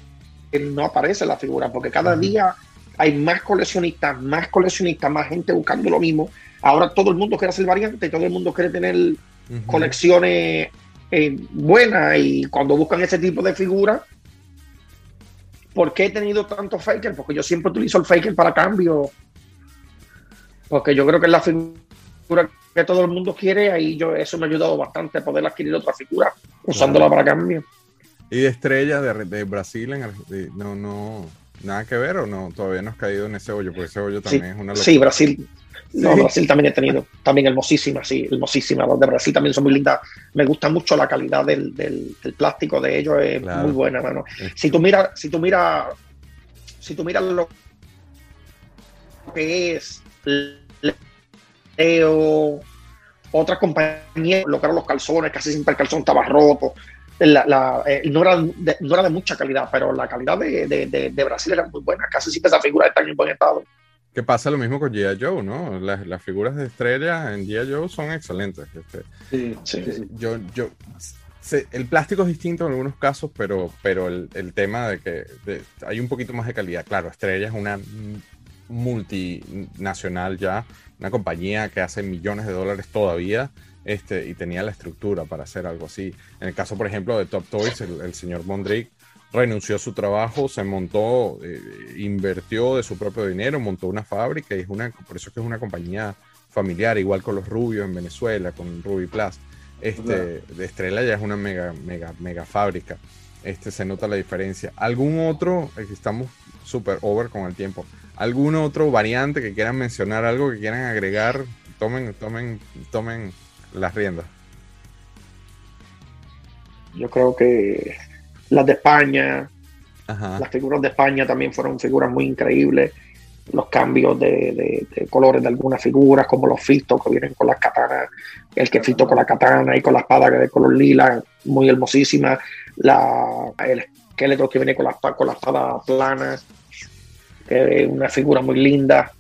no aparece la figura, porque cada día hay más coleccionistas, más coleccionistas, más gente buscando lo mismo. Ahora todo el mundo quiere hacer variante, todo el mundo quiere tener colecciones eh, buenas y cuando buscan ese tipo de figuras, ¿por qué he tenido tantos fakers? Porque yo siempre utilizo el faker para cambio. Porque yo creo que es la figura que todo el mundo quiere, ahí yo eso me ha ayudado bastante a poder adquirir otra figura usándola para cambio. ¿Y de estrella de, Brasil no, no, nada que ver o no? Todavía no has caído en ese hoyo, porque ese hoyo también es una locura. Sí, Brasil. No, Brasil también he tenido, también hermosísima, sí, hermosísima. Los de Brasil también son muy lindas. Me gusta mucho la calidad del, del, plástico de ellos, es muy buena, mano. Si tú miras, si tú miras, si tú miras lo que es Leo, otras compañías colocaron los calzones, casi siempre el calzón estaba roto. Eh, no, era de, no, era de, mucha calidad, pero la calidad de, de, Brasil era muy buena. Casi siempre esa figura está en buen estado. Que pasa lo mismo con G.I. Joe, ¿no? Las, las, figuras de estrella en G.I. Joe son excelentes. Este, sí, sí, Yo, yo, el plástico es distinto en algunos casos, pero, pero el, el tema de que hay un poquito más de calidad. Claro, Estrella es una multinacional ya, una compañía que hace millones de dólares todavía. Este, y tenía la estructura para hacer algo así. En el caso, por ejemplo, de Top Toys, el, señor Mondrick renunció a su trabajo, se montó, eh, invirtió de su propio dinero, montó una fábrica y es una, por eso es que es una compañía familiar, igual con los Rubios en Venezuela, con Ruby Plus. Este, de Estrella ya es una mega, mega, mega fábrica. Este, se nota la diferencia. ¿Algún otro, estamos súper over con el tiempo, algún otro variante que quieran mencionar, algo que quieran agregar? Tomen, tomen, tomen las riendas. Yo creo que las de España, las figuras de España también fueron figuras muy increíbles. Los cambios de, colores de algunas figuras, como los fitos que vienen con las katanas, el que fito con la katana y con la espada de color lila, muy hermosísima. La, el esqueleto que viene con la, con la espada plana, que es una figura muy linda.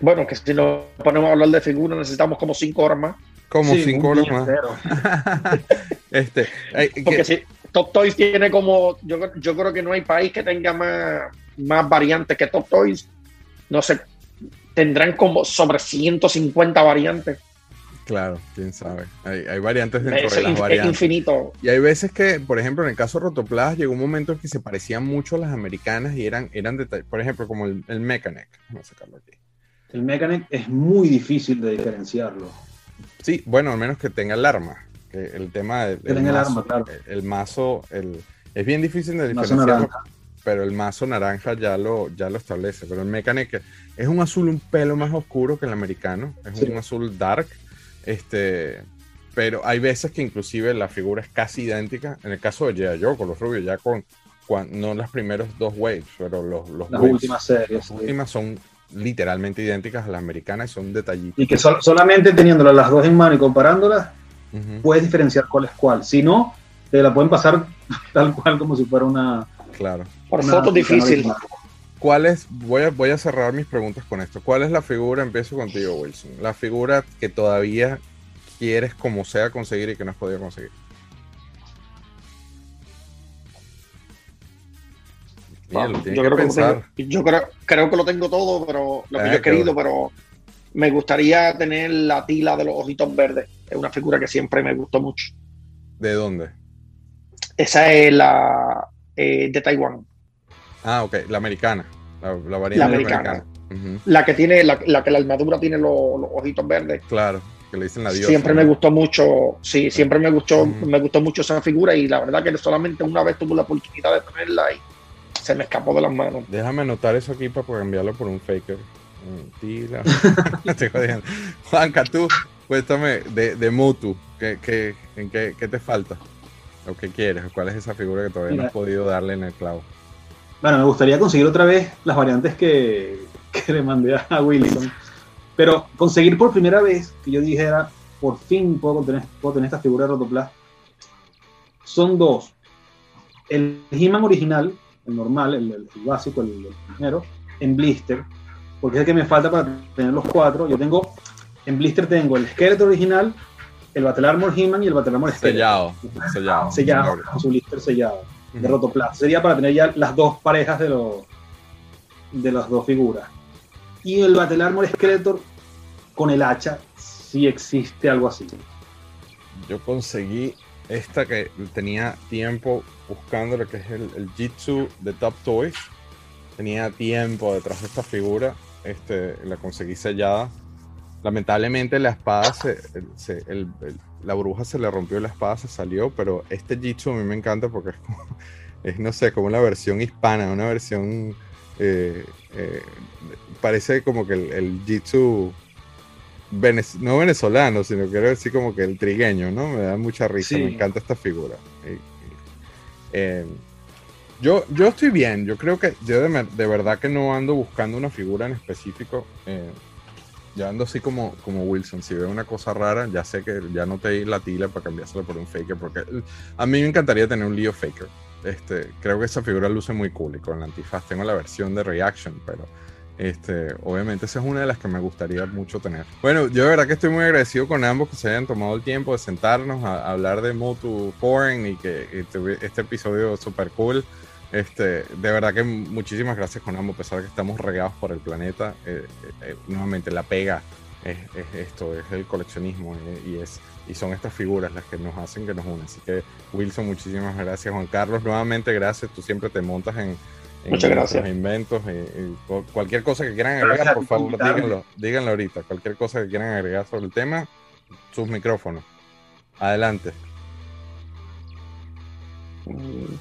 Bueno, que si nos ponemos a hablar de figuras necesitamos como cinco horas más. Como cinco horas más. este, Porque si Top Toys tiene como, yo, yo creo que no hay país que tenga más, más variantes que Top Toys. No sé, tendrán como sobre 150 variantes. Claro, quién sabe. Hay, hay variantes dentro de las variantes. Es infinito. Y hay veces que, por ejemplo, en el caso de Rotoplas, llegó un momento en que se parecían mucho a las americanas y eran, eran detalles. Por ejemplo, como el, el Mechanic. Vamos a sacarlo aquí. El Mechanic es muy difícil de diferenciarlo. Sí, bueno, al menos que tenga el arma. Que el tema del el, mazo, el, mazo, es bien difícil de diferenciar, pero el mazo naranja ya lo, ya lo establece. Pero el Mechanic es un azul un pelo más oscuro que el americano, es un azul dark. Este, pero hay veces que inclusive la figura es casi idéntica. En el caso de G.I. Joe, con los rubios, ya con, no las primeros dos waves, pero los, los las últimas series. Las últimas son literalmente idénticas a las americanas y son detallitos. Y que solamente teniéndolas las dos en mano y comparándolas, puedes diferenciar cuál es cuál. Si no, te la pueden pasar tal cual como si fuera una. Claro. Por foto difícil. ¿Cuál es? Voy a, voy a cerrar mis preguntas con esto. ¿Cuál es la figura? Empiezo contigo, Wilson. La figura que todavía quieres, como sea, conseguir y que no has podido conseguir. yo, creo que yo creo, que lo tengo todo, pero lo que yo he querido, pero me gustaría tener la tila de los ojitos verdes. Es una figura que siempre me gustó mucho. ¿De dónde? Esa es la eh, de Taiwán. Ah, ok, la americana. La, variante americana. La que tiene, la, que la armadura tiene los, ojitos verdes. Claro, que le dicen la diosa. Siempre me gustó mucho, sí, siempre me gustó, me gustó mucho esa figura y la verdad que solamente una vez tuve la oportunidad de tenerla y se me escapó de las manos. Déjame anotar eso aquí para cambiarlo por un faker. Mentira. Estoy Juanca, tú, cuéntame de, de Mutu. ¿Qué, qué, en qué, qué, te falta? ¿O qué quieres? ¿Cuál es esa figura que todavía no has podido darle en el clavo? Bueno, me gustaría conseguir otra vez las variantes que, que le mandé a Wilson. Pero conseguir por primera vez que yo dijera, por fin puedo tener, puedo tener esta figura de Rotoplas, son dos. El He-Man original, el normal, el, básico, el, primero, en blister, porque es el que me falta para tener los cuatro. Yo tengo, en blister tengo el esqueleto original, el Battle Armor He-Man y el Battle Armor Sellado, sellado. Sellado, con su blister sellado. de Rotoplas. Sería para tener ya las dos parejas de, los de las dos figuras. Y el Battle Armor Skeletor con el hacha, si existe algo así. Yo conseguí esta que tenía tiempo buscando lo que es el, el Jitsu de Top Toys. Tenía tiempo detrás de esta figura. Este, la conseguí sellada. Lamentablemente la espada se, se- el- el- la bruja se le rompió la espada, se salió, pero este Jitsu a mí me encanta porque es, como- es no sé, como una versión hispana, una versión eh, eh, parece como que el, el Jitsu venez- no venezolano, sino quiero decir como que el trigueño, ¿no? Me da mucha risa, Sí. me encanta esta figura. Eh, yo, yo estoy bien, yo creo que yo de, de verdad que no ando buscando una figura en específico. eh, yo ando así como, como Wilson, si veo una cosa rara, ya sé que ya no te la tila para cambiársela por un faker, porque a mí me encantaría tener un Leo Faker. Este, creo que esa figura luce muy cool y con la antifaz tengo la versión de Reaction, pero este, obviamente esa es una de las que me gustaría mucho tener. Bueno, yo de verdad que estoy muy agradecido con ambos que se hayan tomado el tiempo de sentarnos a, a hablar de Motu Foreign y que tuvi- este episodio súper cool. Este, de verdad que muchísimas gracias con ambos, a pesar de que estamos regados por el planeta. eh, eh, eh, nuevamente, la pega es, es esto, es el coleccionismo eh, y, es, y son estas figuras las que nos hacen que nos unen. Así que, Wilson, muchísimas gracias. Juan Carlos, nuevamente gracias. Tú siempre te montas en, en Muchas gracias. inventos. y- y cu- cualquier cosa que quieran agregar, por favor, díganlo, díganlo ahorita. Cualquier cosa que quieran agregar sobre el tema, sus micrófonos. Adelante. Mm,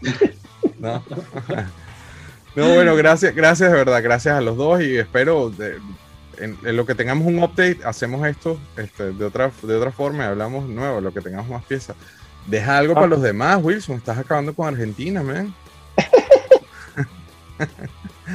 ¿no? no, bueno, gracias, gracias de verdad, gracias a los dos y espero de- en, en lo que tengamos un update, hacemos esto este, de, otra, de otra forma y hablamos nuevo, lo que tengamos más piezas. Deja algo Ah. para los demás, Wilson, estás acabando con Argentina, man.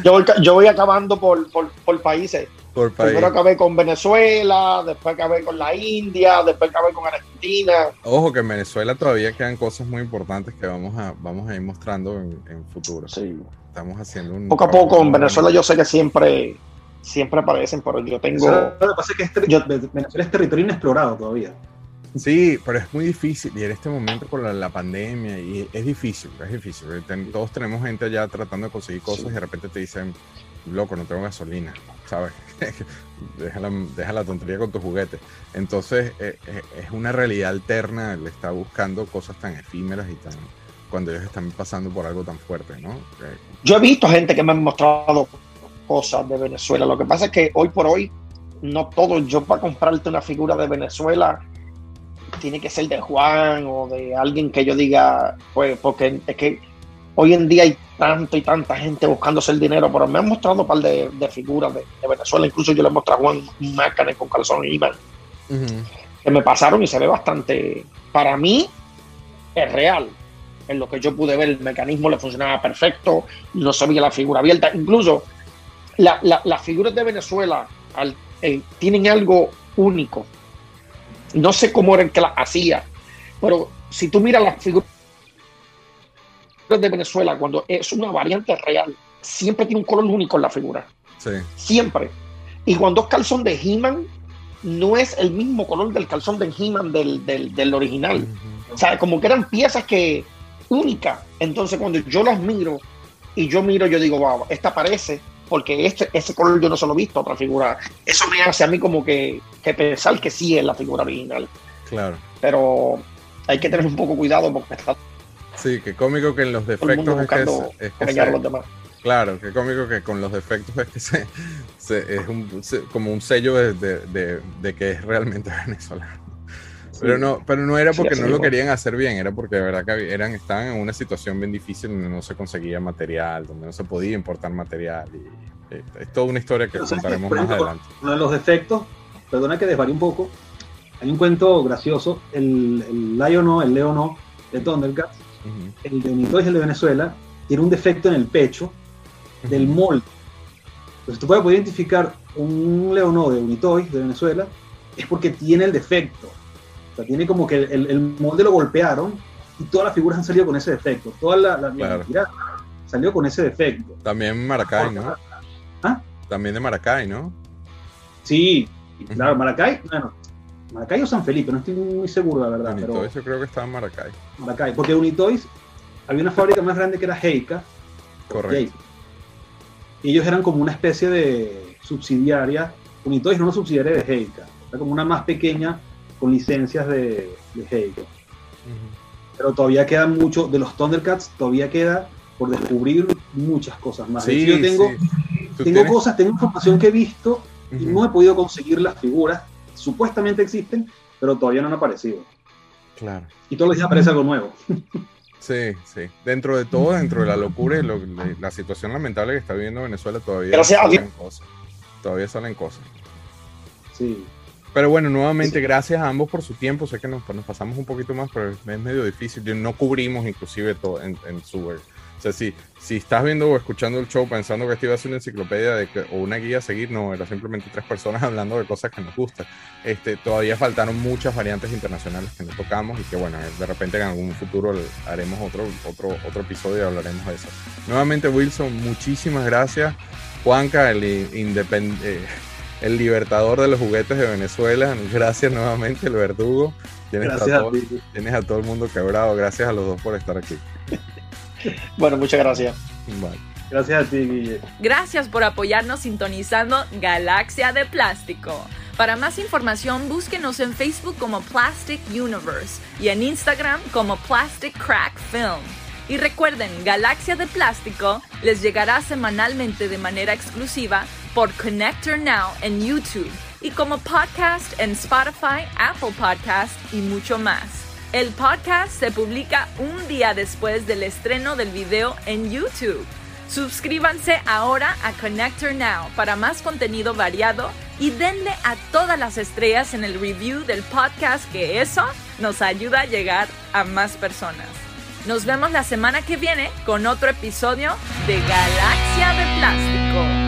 Yo voy, ca- yo voy acabando por, por, por países. Por país. Primero acabé con Venezuela, después acabé con la India, después acabé con Argentina. Ojo que en Venezuela todavía quedan cosas muy importantes que vamos a, vamos a ir mostrando en, en futuro. Sí. Estamos haciendo un... Poco a poco en Venezuela yo sé que siempre, siempre aparecen, pero yo tengo... Lo que pasa es que es ter- Yo- Venezuela es territorio inexplorado todavía. Sí, pero es muy difícil y en este momento con la, la pandemia y es difícil, es difícil. ten- todos tenemos gente allá tratando de conseguir cosas Sí. y de repente te dicen, loco, no tengo gasolina, ¿sabes? deja, la, tontería con tu juguete. Entonces eh, eh, es una realidad alterna, le está buscando cosas tan efímeras y tan cuando ellos están pasando por algo tan fuerte, ¿no? Eh, Yo he visto gente que me han mostrado cosas de Venezuela. Lo que pasa es que hoy por hoy, no todo, yo para comprarte una figura de Venezuela, tiene que ser de Juan o de alguien que yo diga, pues, porque es que hoy en día hay tanto y tanta gente buscándose el dinero, pero me han mostrado un par de, de figuras de, de Venezuela. Incluso yo le mostré a Juan Mácanes con calzón y imán que me pasaron y se ve bastante. Para mí, es real. En lo que yo pude ver, el mecanismo le funcionaba perfecto, no se veía la figura abierta. Incluso la- la- las figuras de Venezuela al- eh, tienen algo único. No sé cómo era el que las hacía, pero si tú miras las figuras de Venezuela, cuando es una variante real, siempre tiene un color único en la figura Sí, siempre. Y cuando es calzón de He-Man, no es el mismo color del calzón de He-Man del, del, del original. O sea, como que eran piezas que únicas. Entonces, cuando yo las miro y yo miro, yo digo, wow, esta parece, porque este, ese color yo no se lo he visto a otra figura. Eso me hace a mí como que, que pensar que sí es la figura original. claro. Pero hay que tener un poco cuidado porque está Sí, qué cómico que en los defectos es que, se- es que se- los demás. Claro, qué cómico que con los defectos es que se, se- es un, se- como un sello de, de- de- de que es realmente venezolano. Pero no, pero no era porque no lo querían hacer bien, era porque de verdad que eran, estaban en una situación bien difícil donde no se conseguía material, donde no se podía importar material. Y, eh, es toda una historia que contaremos más ejemplo, adelante. Uno de los defectos, perdona que desvaríe un poco, hay un cuento gracioso, el, el Lion O, el León O de Thundercats, El de Unitoys, el de Venezuela, tiene un defecto en el pecho del molde. Entonces tú puedes identificar un Leonó de Unitoys de Venezuela, es porque tiene el defecto. O sea, tiene como que el, el molde lo golpearon y todas las figuras han salido con ese defecto. Toda la, la, la Claro. tirada salió con ese defecto. También Maracay, ¿no? ¿Ah? También de Maracay, ¿no? Sí, claro, Maracay, bueno, Maracay o San Felipe, no estoy muy seguro la verdad, pero Yo creo que estaba en Maracay. Maracay, porque Unitoys había una fábrica más grande que era Heika. Correcto. Y ellos eran como una especie de subsidiaria, Unitoys no una subsidiaria de Heika, era como una más pequeña con licencias de, de Heika. Pero todavía queda mucho, de los Thundercats todavía queda por descubrir muchas cosas más. Sí, yo tengo, sí. Tú tengo tienes- cosas, tengo información que he visto y no he podido conseguir las figuras. Supuestamente existen, pero todavía no han aparecido. Claro. Y todos los días aparece algo nuevo. Sí, sí. Dentro de todo, dentro de la locura y lo- la, la situación lamentable que está viviendo Venezuela, todavía Gracias salen cosas. Todavía salen cosas. Sí. Pero bueno, nuevamente, gracias a ambos por su tiempo. Sé que nos, nos pasamos un poquito más, pero es medio difícil. No cubrimos inclusive todo en, en Suber. O sea, si, si estás viendo o escuchando el show pensando que esto iba a ser una enciclopedia de que- o una guía a seguir, no, era simplemente tres personas hablando de cosas que nos gustan. Este, todavía faltaron muchas variantes internacionales que no tocamos y que bueno, de repente en algún futuro haremos otro, otro, otro episodio y hablaremos de eso. Nuevamente, Wilson, muchísimas gracias. Juanca, el eh, el libertador de los juguetes de Venezuela. Gracias nuevamente, el verdugo. Tienes, Gracias a todo, tienes a todo el mundo quebrado. Gracias a los dos por estar aquí. Bueno, muchas gracias. Vale. Gracias a ti, Guille. Gracias por apoyarnos sintonizando Galaxia de Plástico. Para más información, búsquenos en Facebook como Plastic Universe y en Instagram como Plastic Crack Film. Y recuerden, Galaxia de Plástico les llegará semanalmente de manera exclusiva por Connector Now en YouTube y como podcast en Spotify, Apple Podcast y mucho más. El podcast se publica un día después del estreno del video en YouTube. Suscríbanse ahora a Connector Now para más contenido variado y denle a todas las estrellas en el review del podcast que eso nos ayuda a llegar a más personas. Nos vemos la semana que viene con otro episodio de Galaxia de Plástico.